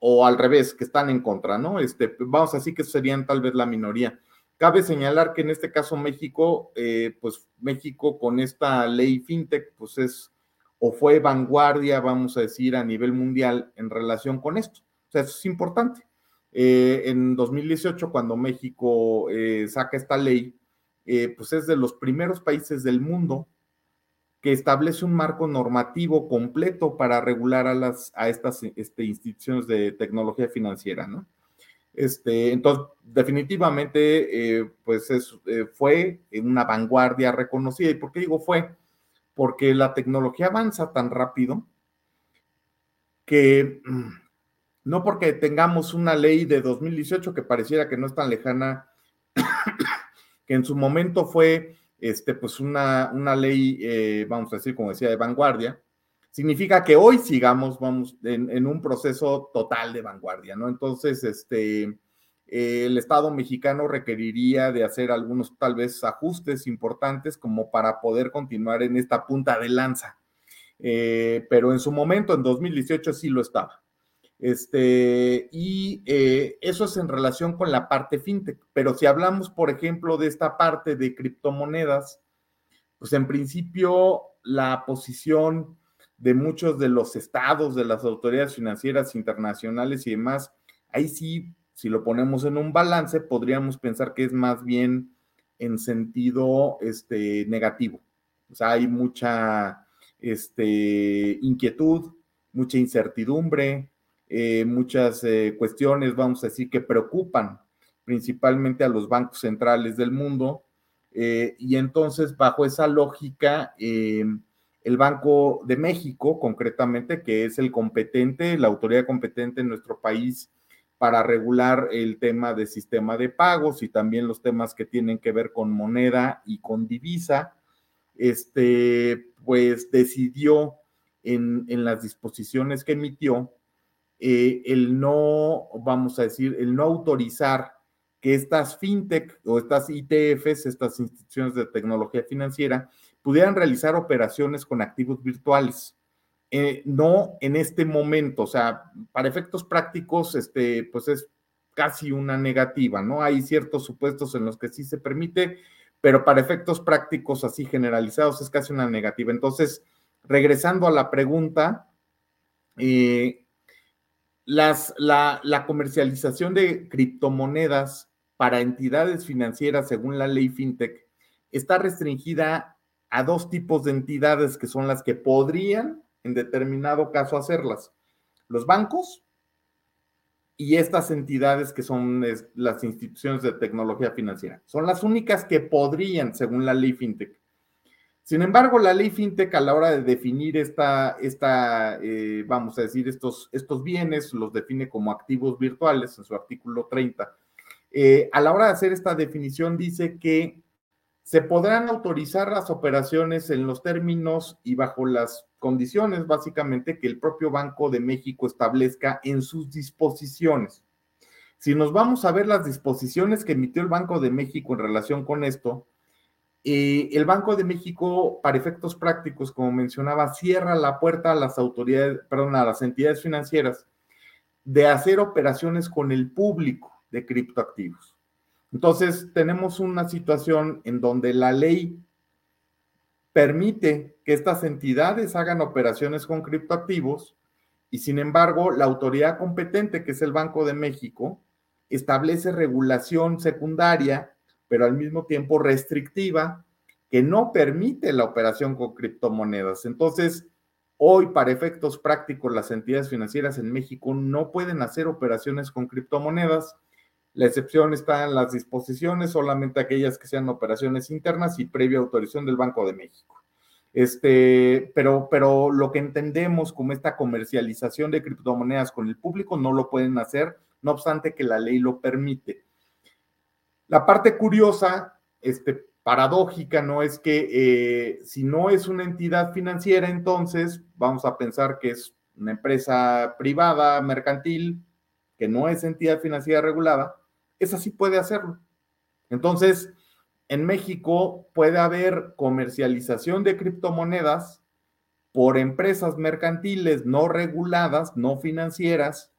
S3: o al revés, que están en contra, ¿no? Este, vamos a decir que serían tal vez la minoría. Cabe señalar que en este caso México, eh, pues México con esta ley fintech, pues es o fue vanguardia, vamos a decir, a nivel mundial en relación con esto. O sea, eso es importante. Eh, en 2018, cuando México eh, saca esta ley, pues es de los primeros países del mundo que establece un marco normativo completo para regular a, las, a estas este, instituciones de tecnología financiera, ¿no? Este, entonces, definitivamente, eh, pues es, eh, fue una vanguardia reconocida. ¿Y por qué digo fue? Porque la tecnología avanza tan rápido que no porque tengamos una ley de 2018 que pareciera que no es tan lejana, que en su momento fue este, pues una, una ley, eh, vamos a decir, como decía, de vanguardia, significa que hoy sigamos, vamos, en, un proceso total de vanguardia, ¿no? Entonces, este, el Estado mexicano requeriría de hacer algunos tal vez ajustes importantes como para poder continuar en esta punta de lanza. Eh, pero en su momento, en 2018, sí lo estaba. Este, y eh, eso es en relación con la parte fintech. Pero si hablamos, por ejemplo, de esta parte de criptomonedas, pues en principio la posición de muchos de los estados, de las autoridades financieras internacionales y demás, ahí sí, si lo ponemos en un balance, podríamos pensar que es más bien en sentido este, negativo. O sea, hay mucha este, inquietud, mucha incertidumbre, eh, muchas eh, cuestiones, vamos a decir, que preocupan principalmente a los bancos centrales del mundo. Eh, y entonces, bajo esa lógica, el Banco de México, concretamente, que es el competente, la autoridad competente en nuestro país para regular el tema de sistema de pagos y también los temas que tienen que ver con moneda y con divisa, este, pues decidió en, las disposiciones que emitió eh, el no, vamos a decir, el no autorizar que estas fintech o estas ITFs, estas instituciones de tecnología financiera, pudieran realizar operaciones con activos virtuales. Eh, no en este momento, o sea, para efectos prácticos, este, pues es casi una negativa, ¿no? Hay ciertos supuestos en los que sí se permite, pero para efectos prácticos así generalizados es casi una negativa. Entonces, regresando a la pregunta, eh, las, la, la comercialización de criptomonedas para entidades financieras según la ley FinTech está restringida a dos tipos de entidades que son las que podrían en determinado caso hacerlas. Los bancos y estas entidades que son las instituciones de tecnología financiera. Son las únicas que podrían, según la ley FinTech. Sin embargo, la ley FinTech a la hora de definir esta, esta eh, vamos a decir, estos, estos bienes, los define como activos virtuales en su artículo 30. Eh, a la hora de hacer esta definición dice que se podrán autorizar las operaciones en los términos y bajo las condiciones básicamente que el propio Banco de México establezca en sus disposiciones. Si nos vamos a ver las disposiciones que emitió el Banco de México en relación con esto, eh, el Banco de México, para efectos prácticos, como mencionaba, cierra la puerta a las autoridades, perdón, a las entidades financieras de hacer operaciones con el público de criptoactivos. Entonces, tenemos una situación en donde la ley permite que estas entidades hagan operaciones con criptoactivos y sin embargo la autoridad competente, que es el Banco de México, establece regulación secundaria, pero al mismo tiempo restrictiva, que no permite la operación con criptomonedas. Entonces, hoy para efectos prácticos, las entidades financieras en México no pueden hacer operaciones con criptomonedas la excepción está en las disposiciones, solamente aquellas que sean operaciones internas y previa autorización del Banco de México. Este, pero, pero lo que entendemos como esta comercialización de criptomonedas con el público no lo pueden hacer, no obstante que la ley lo permite. La parte curiosa, este, paradójica, ¿no? Es que eh, si no es una entidad financiera, entonces vamos a pensar que es una empresa privada, mercantil, que no es entidad financiera regulada, esa sí puede hacerlo. Entonces, en México puede haber comercialización de criptomonedas por empresas mercantiles no reguladas, no financieras.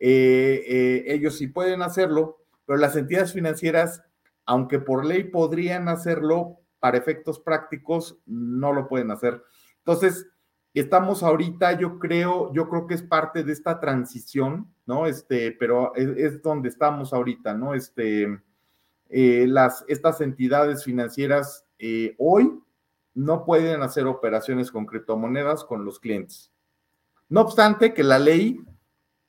S3: Eh, eh, ellos sí pueden hacerlo, pero las entidades financieras, aunque por ley podrían hacerlo, para efectos prácticos no lo pueden hacer. Entonces, estamos ahorita, yo creo, yo creo que es parte de esta transición ¿no? Este, pero es, donde estamos ahorita, ¿no? Este, eh, las, estas entidades financieras eh, hoy no pueden hacer operaciones con criptomonedas con los clientes. No obstante que la ley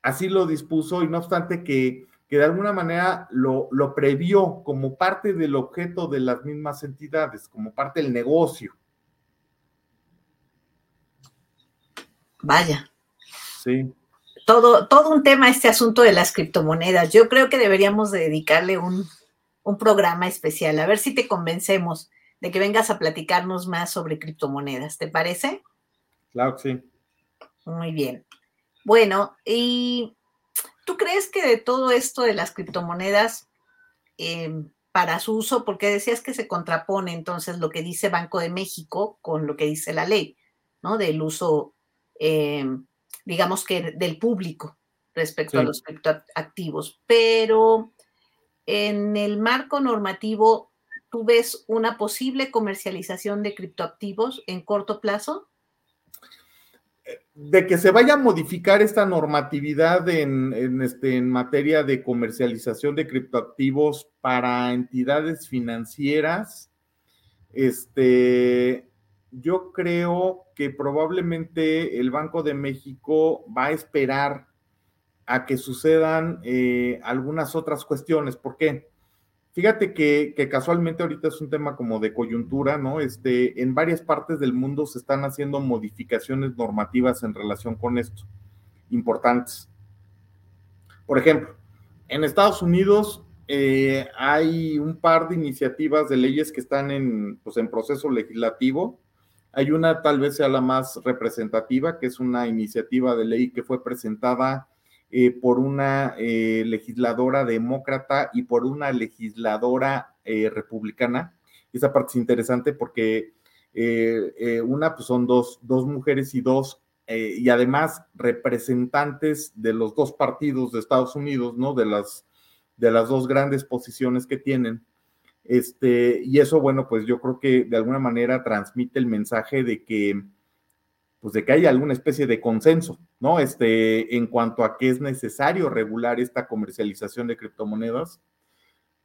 S3: así lo dispuso y no obstante que, que de alguna manera lo, lo previó como parte del objeto de las mismas entidades, como parte del negocio.
S2: Vaya.
S3: Sí
S2: todo, todo un tema este asunto de las criptomonedas. Yo creo que deberíamos dedicarle un, un programa especial. A ver si te convencemos de que vengas a platicarnos más sobre criptomonedas. ¿Te parece?
S3: Claro que sí.
S2: Muy bien. Bueno, ¿y tú crees que de todo esto de las criptomonedas em, para su uso, porque decías que se contrapone entonces lo que dice Banco de México con lo que dice la ley, ¿no? Del uso em, digamos que del público respecto a los criptoactivos. Pero en el marco normativo, ¿tú ves una posible comercialización de criptoactivos en corto plazo?
S3: De que se vaya a modificar esta normatividad en, este, en materia de comercialización de criptoactivos para entidades financieras, este, yo creo que probablemente el Banco de México va a esperar a que sucedan eh, algunas otras cuestiones. ¿Por qué? Fíjate que, casualmente ahorita es un tema como de coyuntura, ¿no? Este, en varias partes del mundo se están haciendo modificaciones normativas en relación con esto, importantes. Por ejemplo, en Estados Unidos eh, hay un par de iniciativas de leyes que están en, pues, en proceso legislativo hay una tal vez sea la más representativa, que es una iniciativa de ley que fue presentada eh, por una eh, legisladora demócrata y por una legisladora eh, republicana. Esa parte es interesante porque una pues son dos, dos mujeres y dos, y además representantes de los dos partidos de Estados Unidos, ¿no? De las, de las dos grandes posiciones que tienen. Este, y eso, bueno, pues yo creo que de alguna manera transmite el mensaje de que, pues de que hay alguna especie de consenso, ¿no? Este, en cuanto a que es necesario regular esta comercialización de criptomonedas.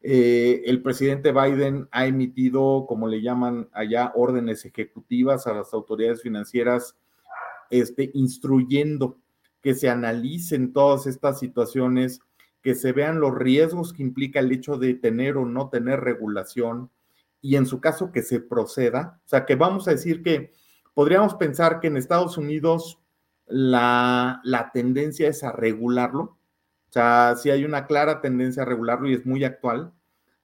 S3: Eh, el presidente Biden ha emitido, como le llaman allá, órdenes ejecutivas a las autoridades financieras, este, instruyendo que se analicen todas estas situaciones, que se vean los riesgos que implica el hecho de tener o no tener regulación y en su caso que se proceda. O sea, que vamos a decir que podríamos pensar que en Estados Unidos la, la tendencia es a regularlo. O sea, sí hay una clara tendencia a regularlo y es muy actual.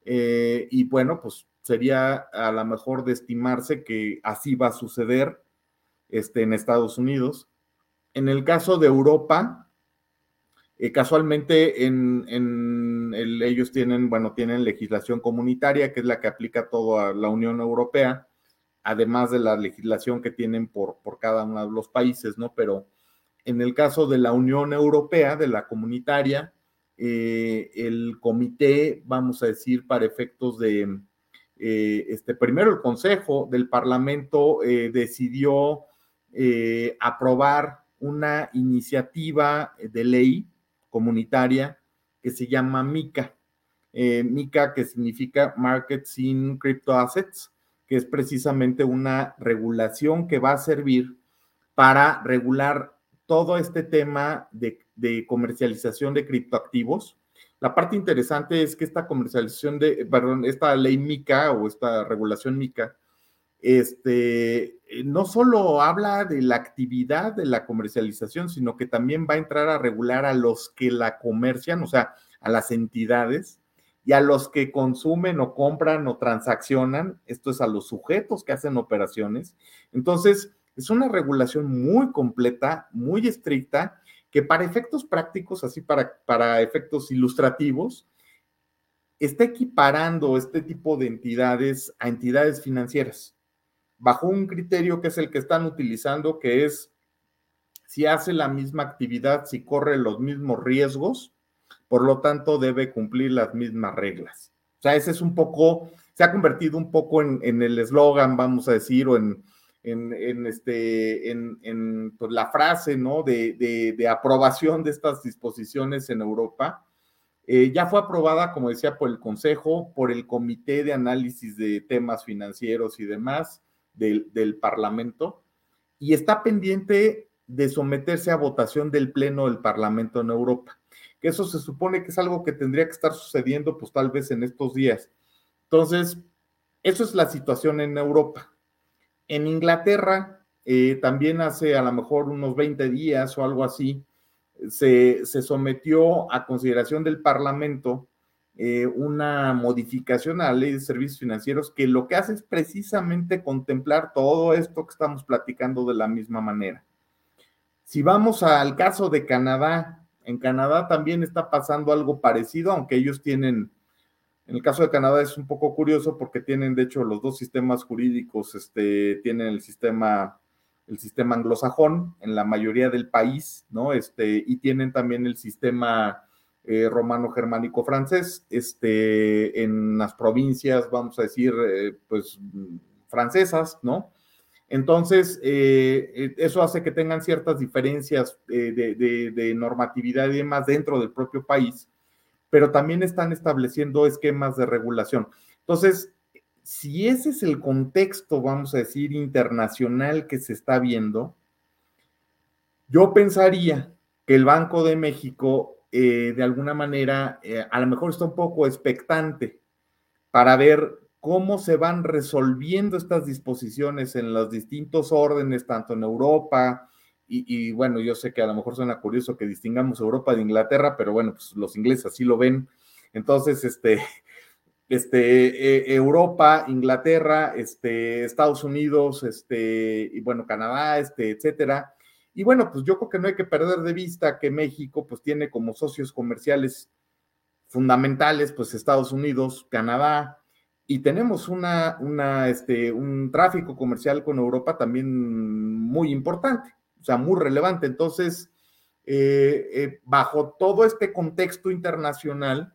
S3: Eh, y bueno, pues sería a lo mejor de estimarse que así va a suceder este, en Estados Unidos. En el caso de Europa, eh, casualmente en, ellos tienen, bueno, tienen legislación comunitaria, que es la que aplica toda la Unión Europea, además de la legislación que tienen por, por cada uno de los países, ¿no? Pero en el caso de la Unión Europea, de la comunitaria, eh, el comité, vamos a decir, para efectos de, eh, este, primero el Consejo del Parlamento decidió aprobar una iniciativa de ley comunitaria que se llama MICA. Eh, MICA, que significa Markets in Crypto Assets, que es precisamente una regulación que va a servir para regular todo este tema de, de comercialización de criptoactivos. La parte interesante es que esta comercialización de, perdón, esta ley MICA o esta regulación MICA este, eh, no solo habla de la actividad de la comercialización, sino que también va a entrar a regular a los que la comercian, o sea, a las entidades y a los que consumen o compran o transaccionan, esto es a los sujetos que hacen operaciones. Entonces, es una regulación muy completa, muy estricta, que para efectos prácticos, así para, para efectos ilustrativos, está equiparando este tipo de entidades a entidades financieras bajo un criterio que es el que están utilizando, que es si hace la misma actividad, si corre los mismos riesgos, por lo tanto debe cumplir las mismas reglas. O sea, ese es un poco, se ha convertido un poco en, el eslogan, vamos a decir, o en, en, este, en, pues, la frase, ¿no? De, de, aprobación de estas disposiciones en Europa. Eh, ya fue aprobada, como decía, por el Consejo, por el Comité de Análisis de Temas Financieros y demás del, Parlamento y está pendiente de someterse a votación del Pleno del Parlamento en Europa. Que eso se supone que es algo que tendría que estar sucediendo, pues tal vez en estos días. Entonces, eso es la situación en Europa. En Inglaterra, eh, también hace a lo mejor unos 20 días o algo así, se, se sometió a consideración del Parlamento eh, una modificación a la ley de servicios financieros que lo que hace es precisamente contemplar todo esto que estamos platicando de la misma manera. Si vamos al caso de Canadá, en Canadá también está pasando algo parecido, aunque ellos tienen, en el caso de Canadá es un poco curioso porque tienen de hecho los dos sistemas jurídicos, este, tienen el sistema el sistema anglosajón en la mayoría del país, ¿no? Este, y tienen también el sistema eh, romano-germánico francés, este, en las provincias, vamos a decir, eh, pues francesas, ¿no? Entonces, eh, eso hace que tengan ciertas diferencias de, normatividad y demás dentro del propio país, pero también están estableciendo esquemas de regulación. Entonces, si ese es el contexto, vamos a decir, internacional que se está viendo, yo pensaría que el Banco de México eh, de alguna manera, eh, a lo mejor está un poco expectante para ver cómo se van resolviendo estas disposiciones en los distintos órdenes, tanto en Europa, y, bueno, yo sé que a lo mejor suena curioso que distingamos Europa de Inglaterra, pero bueno, pues los ingleses así lo ven. Entonces, este, este, eh, Europa, Inglaterra, este, Estados Unidos, este, y bueno, Canadá, este, etcétera, y bueno, pues yo creo que no hay que perder de vista que México pues tiene como socios comerciales fundamentales pues Estados Unidos, Canadá, y tenemos una, una, este, un tráfico comercial con Europa también muy importante, o sea, muy relevante. Entonces, eh, eh, bajo todo este contexto internacional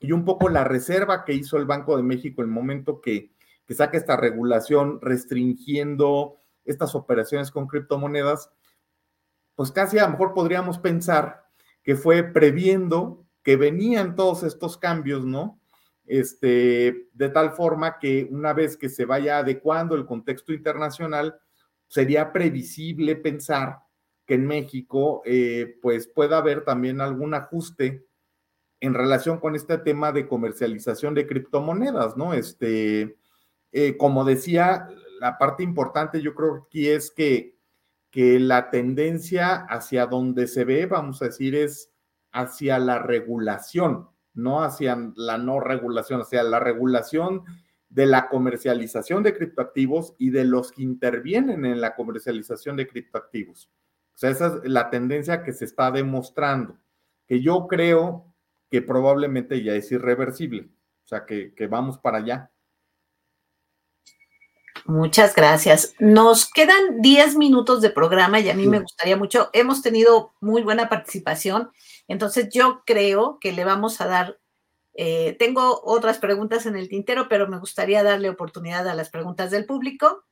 S3: y un poco la reserva que hizo el Banco de México el momento que, que saca esta regulación restringiendo estas operaciones con criptomonedas, pues casi a lo mejor podríamos pensar que fue previendo que venían todos estos cambios, ¿no? Este, de tal forma que una vez que se vaya adecuando el contexto internacional, sería previsible pensar que en México eh, pues pueda haber también algún ajuste en relación con este tema de comercialización de criptomonedas, ¿no? Este, eh, como decía, la parte importante yo creo que es que, que la tendencia hacia donde se ve, vamos a decir, es hacia la regulación, no hacia la no regulación, hacia la regulación de la comercialización de criptoactivos y de los que intervienen en la comercialización de criptoactivos. O sea, esa es la tendencia que se está demostrando, que yo creo que probablemente ya es irreversible, o sea, que, vamos para allá.
S2: Muchas gracias. Nos quedan 10 minutos de programa y a mí me gustaría mucho. Hemos tenido muy buena participación, entonces yo creo que le vamos a dar, eh, tengo otras preguntas en el tintero, pero me gustaría darle oportunidad a las preguntas del público.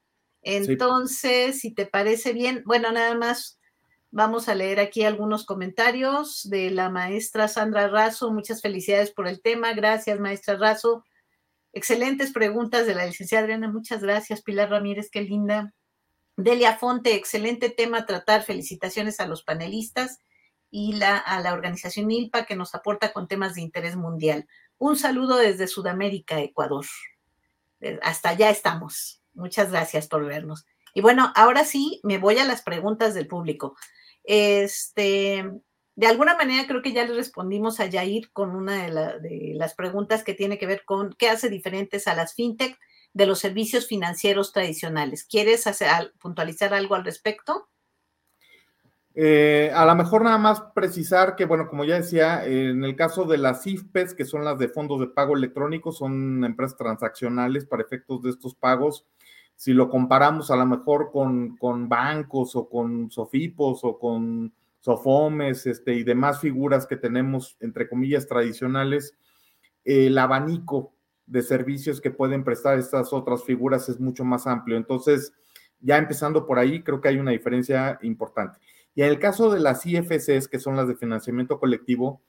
S2: Entonces, si te parece bien, bueno, nada más Vamos a leer aquí algunos comentarios de la maestra Sandra Razo. Muchas felicidades por el tema. Gracias, maestra Razo. Excelentes preguntas de la licenciada Adriana. Muchas gracias, Pilar Ramírez. Qué linda. Delia Fonte, excelente tema a tratar. Felicitaciones a los panelistas y a la organización ILPA que nos aporta con temas de interés mundial. Un saludo desde Sudamérica, Ecuador. Eh, hasta allá estamos. Muchas gracias por vernos. Y bueno, ahora sí me voy a las preguntas del público. Este, de alguna manera creo que ya le respondimos a Yair con una de, las preguntas que tiene que ver con qué hace diferentes a las fintech de los servicios financieros tradicionales. ¿Quieres hacer, puntualizar algo al respecto?
S3: Eh, a lo mejor nada más precisar que, bueno, como ya decía, en el caso de las IFPES, que son las de fondos de pago electrónico, son empresas transaccionales para efectos de estos pagos si lo comparamos a lo mejor con, con bancos o con sofipos o con sofomes este, y demás figuras que tenemos, entre comillas, tradicionales, el abanico de servicios que pueden prestar estas otras figuras es mucho más amplio. Entonces, ya empezando por ahí, creo que hay una diferencia importante. Y en el caso de las IFCs, que son las de financiamiento colectivo,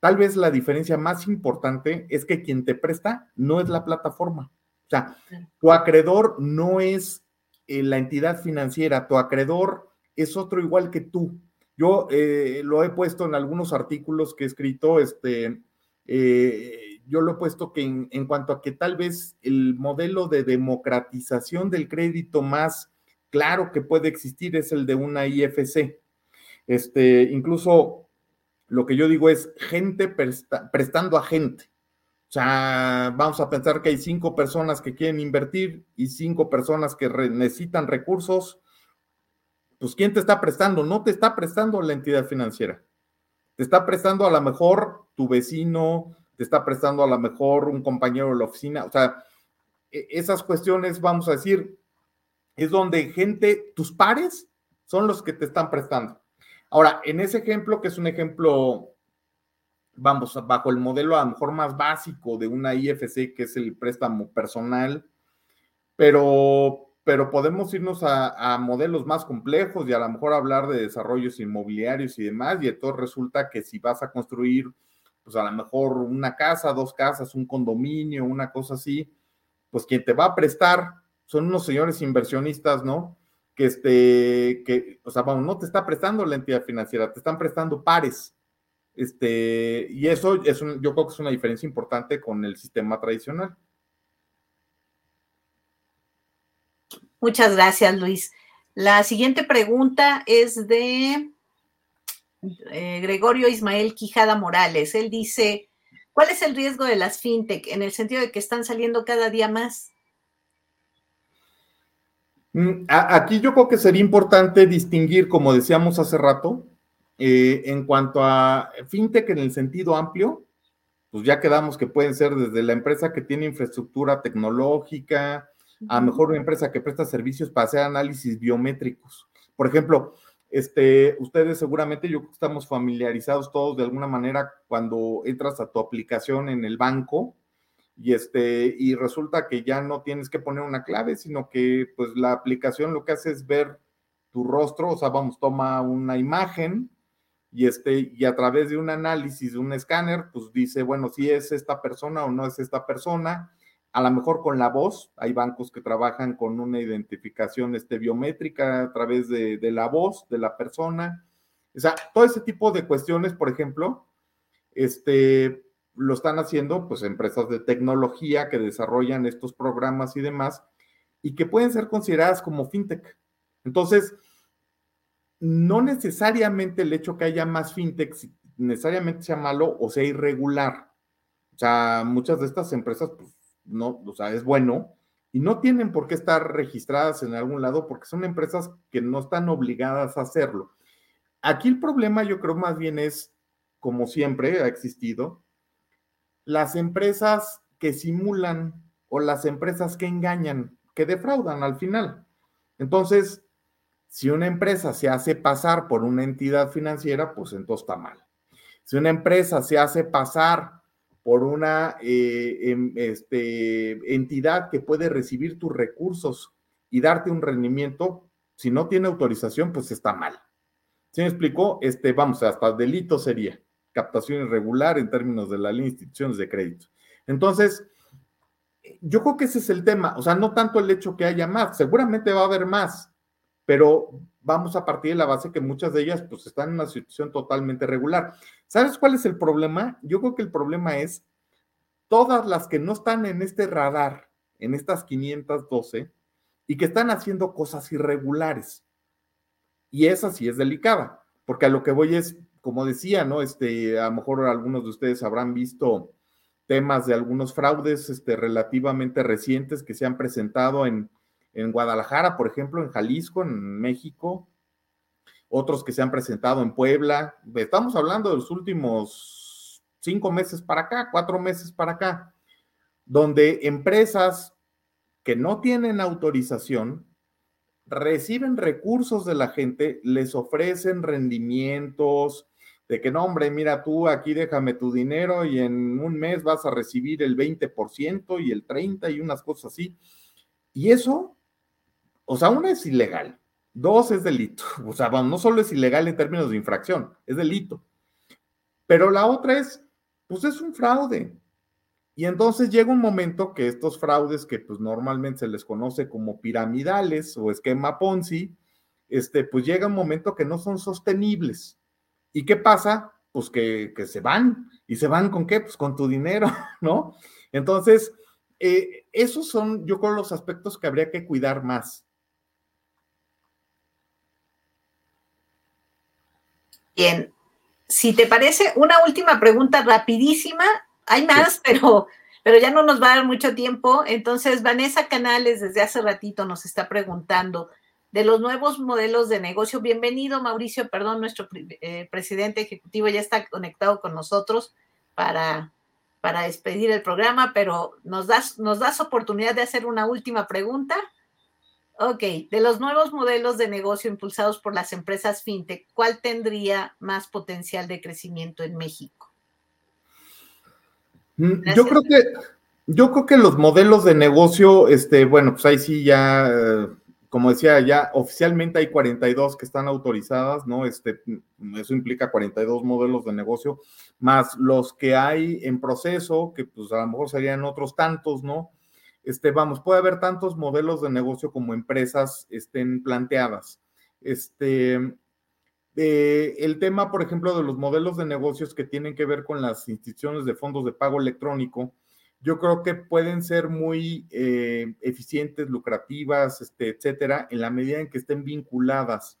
S3: tal vez la diferencia más importante es que quien te presta no es la plataforma. O sea, tu acreedor no es eh, la entidad financiera, tu acreedor es otro igual que tú. Yo eh, lo he puesto en algunos artículos que he escrito, este, eh, yo lo he puesto que en, en, cuanto a que tal vez el modelo de democratización del crédito más claro que puede existir es el de una IFC. Este, incluso lo que yo digo es gente prestando a gente. O sea, vamos a pensar que hay cinco personas que quieren invertir y cinco personas que necesitan recursos. Pues, ¿quién te está prestando? No te está prestando la entidad financiera. Te está prestando a lo mejor tu vecino, te está prestando a lo mejor un compañero de la oficina. O sea, e-, esas cuestiones, vamos a decir, es donde gente, tus pares, son los que te están prestando. Ahora, en ese ejemplo, que es un ejemplo vamos, bajo el modelo a lo mejor más básico de una IFC, que es el préstamo personal, pero, pero podemos irnos a, modelos más complejos y a lo mejor hablar de desarrollos inmobiliarios y demás, y entonces resulta que si vas a construir, pues a lo mejor una casa, dos casas, un condominio, una cosa así, pues quien te va a prestar son unos señores inversionistas, ¿no? Que este, que, o sea, vamos, no te está prestando la entidad financiera, te están prestando pares este, y eso es yo creo que es una diferencia importante con el sistema tradicional.
S2: Muchas gracias, Luis. La siguiente pregunta es de eh, Gregorio Ismael Quijada Morales. Él dice, ¿cuál es el riesgo de las fintech en el sentido de que están saliendo cada día más?
S3: Mm, aquí yo creo que sería importante distinguir, como decíamos hace rato, eh, en cuanto a fintech en el sentido amplio, pues ya quedamos que pueden ser desde la empresa que tiene infraestructura tecnológica, a mejor una empresa que presta servicios para hacer análisis biométricos. Por ejemplo, este, ustedes seguramente, yo estamos familiarizados todos de alguna manera cuando entras a tu aplicación en el banco y este, y resulta que ya no tienes que poner una clave, sino que pues la aplicación lo que hace es ver tu rostro, o sea, vamos, toma una imagen, y, este, y a través de un análisis de un escáner, pues dice, bueno, si es esta persona o no es esta persona, a lo mejor con la voz, hay bancos que trabajan con una identificación este, biométrica a través de, de la voz de la persona. O sea, todo ese tipo de cuestiones, por ejemplo, este, lo están haciendo pues empresas de tecnología que desarrollan estos programas y demás y que pueden ser consideradas como fintech. Entonces, no necesariamente el hecho que haya más fintech necesariamente sea malo o sea irregular. O sea, muchas de estas empresas, pues, no, o sea, es bueno y no tienen por qué estar registradas en algún lado porque son empresas que no están obligadas a hacerlo. Aquí el problema yo creo más bien es, como siempre ha existido, las empresas que simulan o las empresas que engañan, que defraudan al final. Entonces, si una empresa se hace pasar por una entidad financiera, pues entonces está mal. Si una empresa se hace pasar por una eh, em, este, entidad que puede recibir tus recursos y darte un rendimiento, si no tiene autorización, pues está mal. ¿Sí me explicó? Este, vamos, hasta delito sería captación irregular en términos de la ley de instituciones de crédito. Entonces, yo creo que ese es el tema, o sea, no tanto el hecho que haya más, seguramente va a haber más, pero vamos a partir de la base que muchas de ellas pues están en una situación totalmente regular. ¿Sabes cuál es el problema? Yo creo que el problema es todas las que no están en este radar, en estas 512, y que están haciendo cosas irregulares. Y esa sí es delicada, porque a lo que voy es, como decía, ¿no? Este, a lo mejor algunos de ustedes habrán visto temas de algunos fraudes este, relativamente recientes que se han presentado en, en Guadalajara, por ejemplo, en Jalisco, en México, otros que se han presentado en Puebla. Estamos hablando de los últimos cinco meses para acá, cuatro meses para acá, donde empresas que no tienen autorización reciben recursos de la gente, les ofrecen rendimientos, de que no, hombre, mira tú, aquí déjame tu dinero y en un mes vas a recibir el 20% y el 30% y unas cosas así. Y eso o sea, una es ilegal, dos es delito. O sea, no solo es ilegal en términos de infracción, es delito. Pero la otra es, pues es un fraude. Y entonces llega un momento que estos fraudes que pues normalmente se les conoce como piramidales o esquema Ponzi, este, pues llega un momento que no son sostenibles. ¿Y qué pasa? Pues que, se van. ¿Y se van con qué? Pues con tu dinero, ¿no? Entonces, eh, esos son, yo creo, los aspectos que habría que cuidar más.
S2: Bien, si te parece, una última pregunta rapidísima. Hay más, pero, pero ya no nos va a dar mucho tiempo. Entonces, Vanessa Canales desde hace ratito nos está preguntando de los nuevos modelos de negocio. Bienvenido, Mauricio, perdón, nuestro eh, presidente ejecutivo ya está conectado con nosotros para, para despedir el programa, pero nos das, nos das oportunidad de hacer una última pregunta. Ok, de los nuevos modelos de negocio impulsados por las empresas fintech, ¿cuál tendría más potencial de crecimiento en México?
S3: Mm, yo creo que, yo creo que los modelos de negocio, este, bueno, pues ahí sí ya, como decía, ya oficialmente hay 42 que están autorizadas, ¿no? Este, eso implica 42 modelos de negocio, más los que hay en proceso, que pues a lo mejor serían otros tantos, ¿no? Este, vamos, puede haber tantos modelos de negocio como empresas estén planteadas. Este, el tema, por ejemplo, de los modelos de negocios que tienen que ver con las instituciones de fondos de pago electrónico, yo creo que pueden ser muy eh, eficientes, lucrativas, este, etcétera, en la medida en que estén vinculadas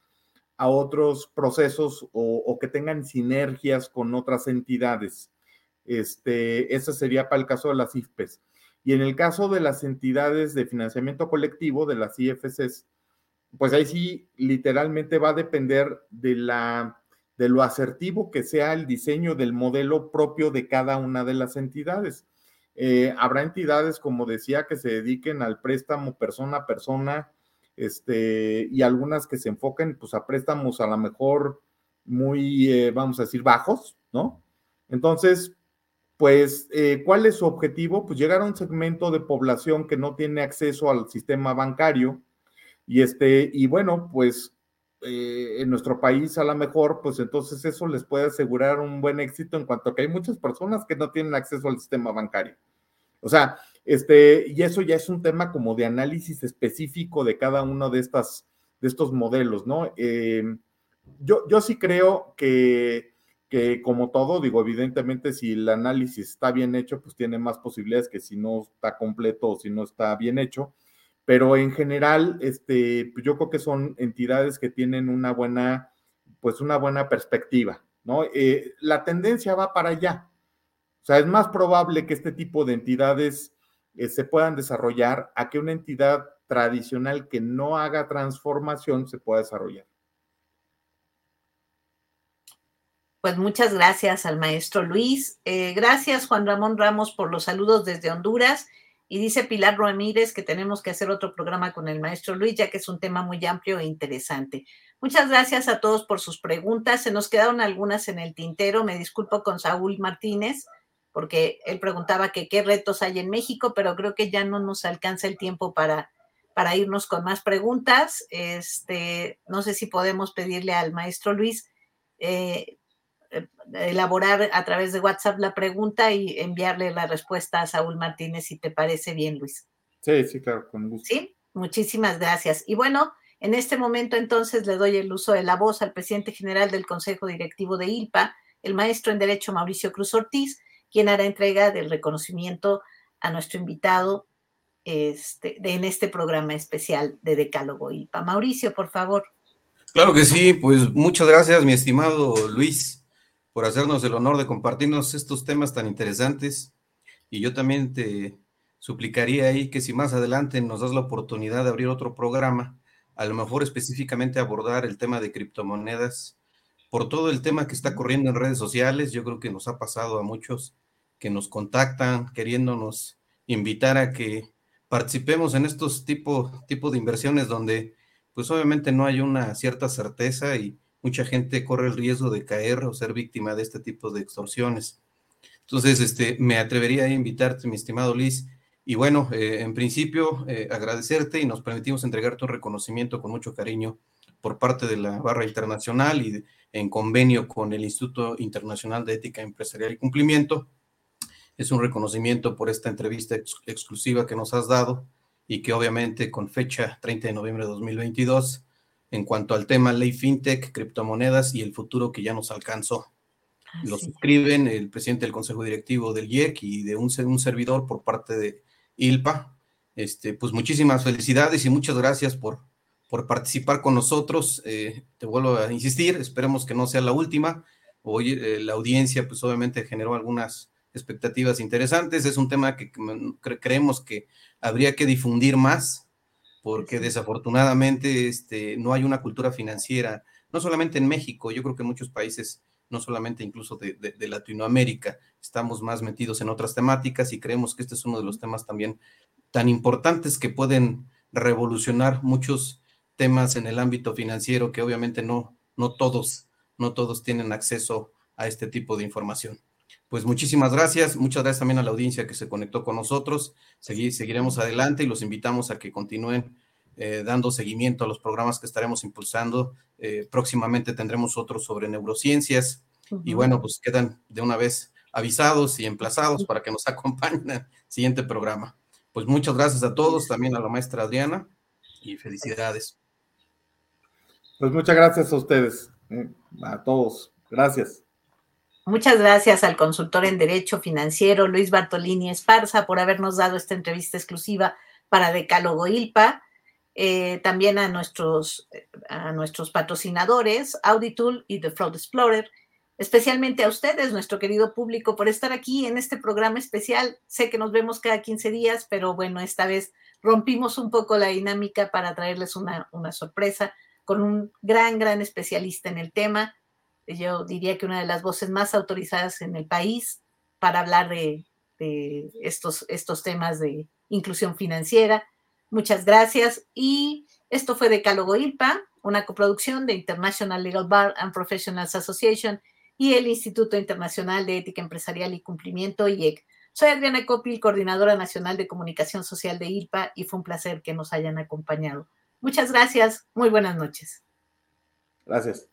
S3: a otros procesos o, o que tengan sinergias con otras entidades. Este, ese sería para el caso de las IFPES. Y en el caso de las entidades de financiamiento colectivo, de las IFCs, pues ahí sí literalmente va a depender de, la, de lo asertivo que sea el diseño del modelo propio de cada una de las entidades. Eh, habrá entidades, como decía, que se dediquen al préstamo persona a persona, este, y algunas que se enfoquen pues a préstamos a lo mejor muy, eh, vamos a decir, bajos, ¿no? Entonces, pues, eh, ¿cuál es su objetivo? Pues llegar a un segmento de población que no tiene acceso al sistema bancario y este, y bueno, pues eh, en nuestro país a lo mejor, pues entonces eso les puede asegurar un buen éxito en cuanto a que hay muchas personas que no tienen acceso al sistema bancario. O sea, Este, y eso ya es un tema como de análisis específico de cada uno de, estas, de estos modelos, ¿no? Eh, yo, yo sí creo que, que, como todo, digo, evidentemente si el análisis está bien hecho, pues tiene más posibilidades que si no está completo o si no está bien hecho. Pero en general, este, pues yo creo que son entidades que tienen una buena, pues una buena perspectiva, ¿no? Eh, la tendencia va para allá. O sea, es más probable que este tipo de entidades eh, se puedan desarrollar a que una entidad tradicional que no haga transformación se pueda desarrollar.
S2: Pues muchas gracias al maestro Luis. Eh, gracias Juan Ramón Ramos por los saludos desde Honduras. Y dice Pilar Ramírez que tenemos que hacer otro programa con el maestro Luis, ya que es un tema muy amplio e interesante. Muchas gracias a todos por sus preguntas. Se nos quedaron algunas en el tintero. Me disculpo con Saúl Martínez porque él preguntaba que qué retos hay en México, pero creo que ya no nos alcanza el tiempo para, para irnos con más preguntas. Este, no sé si podemos pedirle al maestro Luis eh, elaborar a través de WhatsApp la pregunta y enviarle la respuesta a Saúl Martínez, si te parece bien, Luis.
S3: Sí, sí, claro, con gusto.
S2: Sí, muchísimas gracias. Y bueno, en este momento entonces le doy el uso de la voz al presidente general del Consejo Directivo de ILPA, el maestro en Derecho Mauricio Cruz Ortiz, quien hará entrega del reconocimiento a nuestro invitado este, de, en este programa especial de Decálogo IPA. Mauricio, por favor.
S4: Claro que sí, pues muchas gracias, mi estimado Luis, por hacernos el honor de compartirnos estos temas tan interesantes. Y yo también te suplicaría ahí que si más adelante nos das la oportunidad de abrir otro programa, a lo mejor específicamente abordar el tema de criptomonedas, por todo el tema que está corriendo en redes sociales, yo creo que nos ha pasado a muchos que nos contactan queriéndonos invitar a que participemos en estos tipos tipo de inversiones donde pues obviamente no hay una cierta certeza y mucha gente corre el riesgo de caer o ser víctima de este tipo de extorsiones. Entonces, este, me atrevería a invitarte, mi estimado Liz, y bueno, eh, en principio, eh, agradecerte y nos permitimos entregarte un reconocimiento con mucho cariño por parte de la Barra Internacional y en convenio con el Instituto Internacional de Ética Empresarial y Cumplimiento es un reconocimiento por esta entrevista exclusiva que nos has dado y que obviamente con fecha 30 de noviembre de 2022, en cuanto al tema ley fintech, criptomonedas y el futuro que ya nos alcanzó. Lo suscriben el presidente del Consejo Directivo del IEC y de un, un servidor por parte de ILPA. Este, pues muchísimas felicidades y muchas gracias por, por participar con nosotros. Eh, te vuelvo a insistir, esperemos que no sea la última. Hoy eh, la audiencia, pues obviamente generó algunas expectativas interesantes. Es un tema que creemos que habría que difundir más, porque desafortunadamente este, no hay una cultura financiera, no solamente en México, yo creo que en muchos países, no solamente incluso de, de, Latinoamérica, estamos más metidos en otras temáticas y creemos que este es uno de los temas también tan importantes que pueden revolucionar muchos temas en el ámbito financiero que obviamente no, no todos, no todos tienen acceso a este tipo de información pues muchísimas gracias. Muchas gracias también a la audiencia que se conectó con nosotros. seguiremos adelante y los invitamos a que continúen eh, dando seguimiento a los programas que estaremos impulsando. Eh, próximamente tendremos otros sobre neurociencias. Y bueno, pues quedan de una vez avisados y emplazados para que nos acompañen en el siguiente programa. Pues muchas gracias a todos, también a la maestra Adriana y felicidades.
S3: Pues muchas gracias a ustedes, eh, a todos. Gracias.
S2: Muchas gracias al consultor en Derecho Financiero Luis Bartolini Esparza por habernos dado esta entrevista exclusiva para Decálogo ILPA. Eh, también a nuestros, a nuestros patrocinadores, Auditool y The Fraud Explorer. Especialmente a ustedes, nuestro querido público, por estar aquí en este programa especial. Sé que nos vemos cada 15 días, pero bueno, esta vez rompimos un poco la dinámica para traerles una, una sorpresa con un gran, gran especialista en el tema yo diría que una de las voces más autorizadas en el país para hablar de, estos, estos temas de inclusión financiera. Muchas gracias. Y esto fue Decálogo ILPA, una coproducción de International Legal Bar and Professionals Association y el Instituto Internacional de Ética Empresarial y Cumplimiento, IEC. Soy Adriana Copil, coordinadora nacional de comunicación social de ILPA, y fue un placer que nos hayan acompañado. Muchas gracias. Muy buenas noches.
S3: Gracias.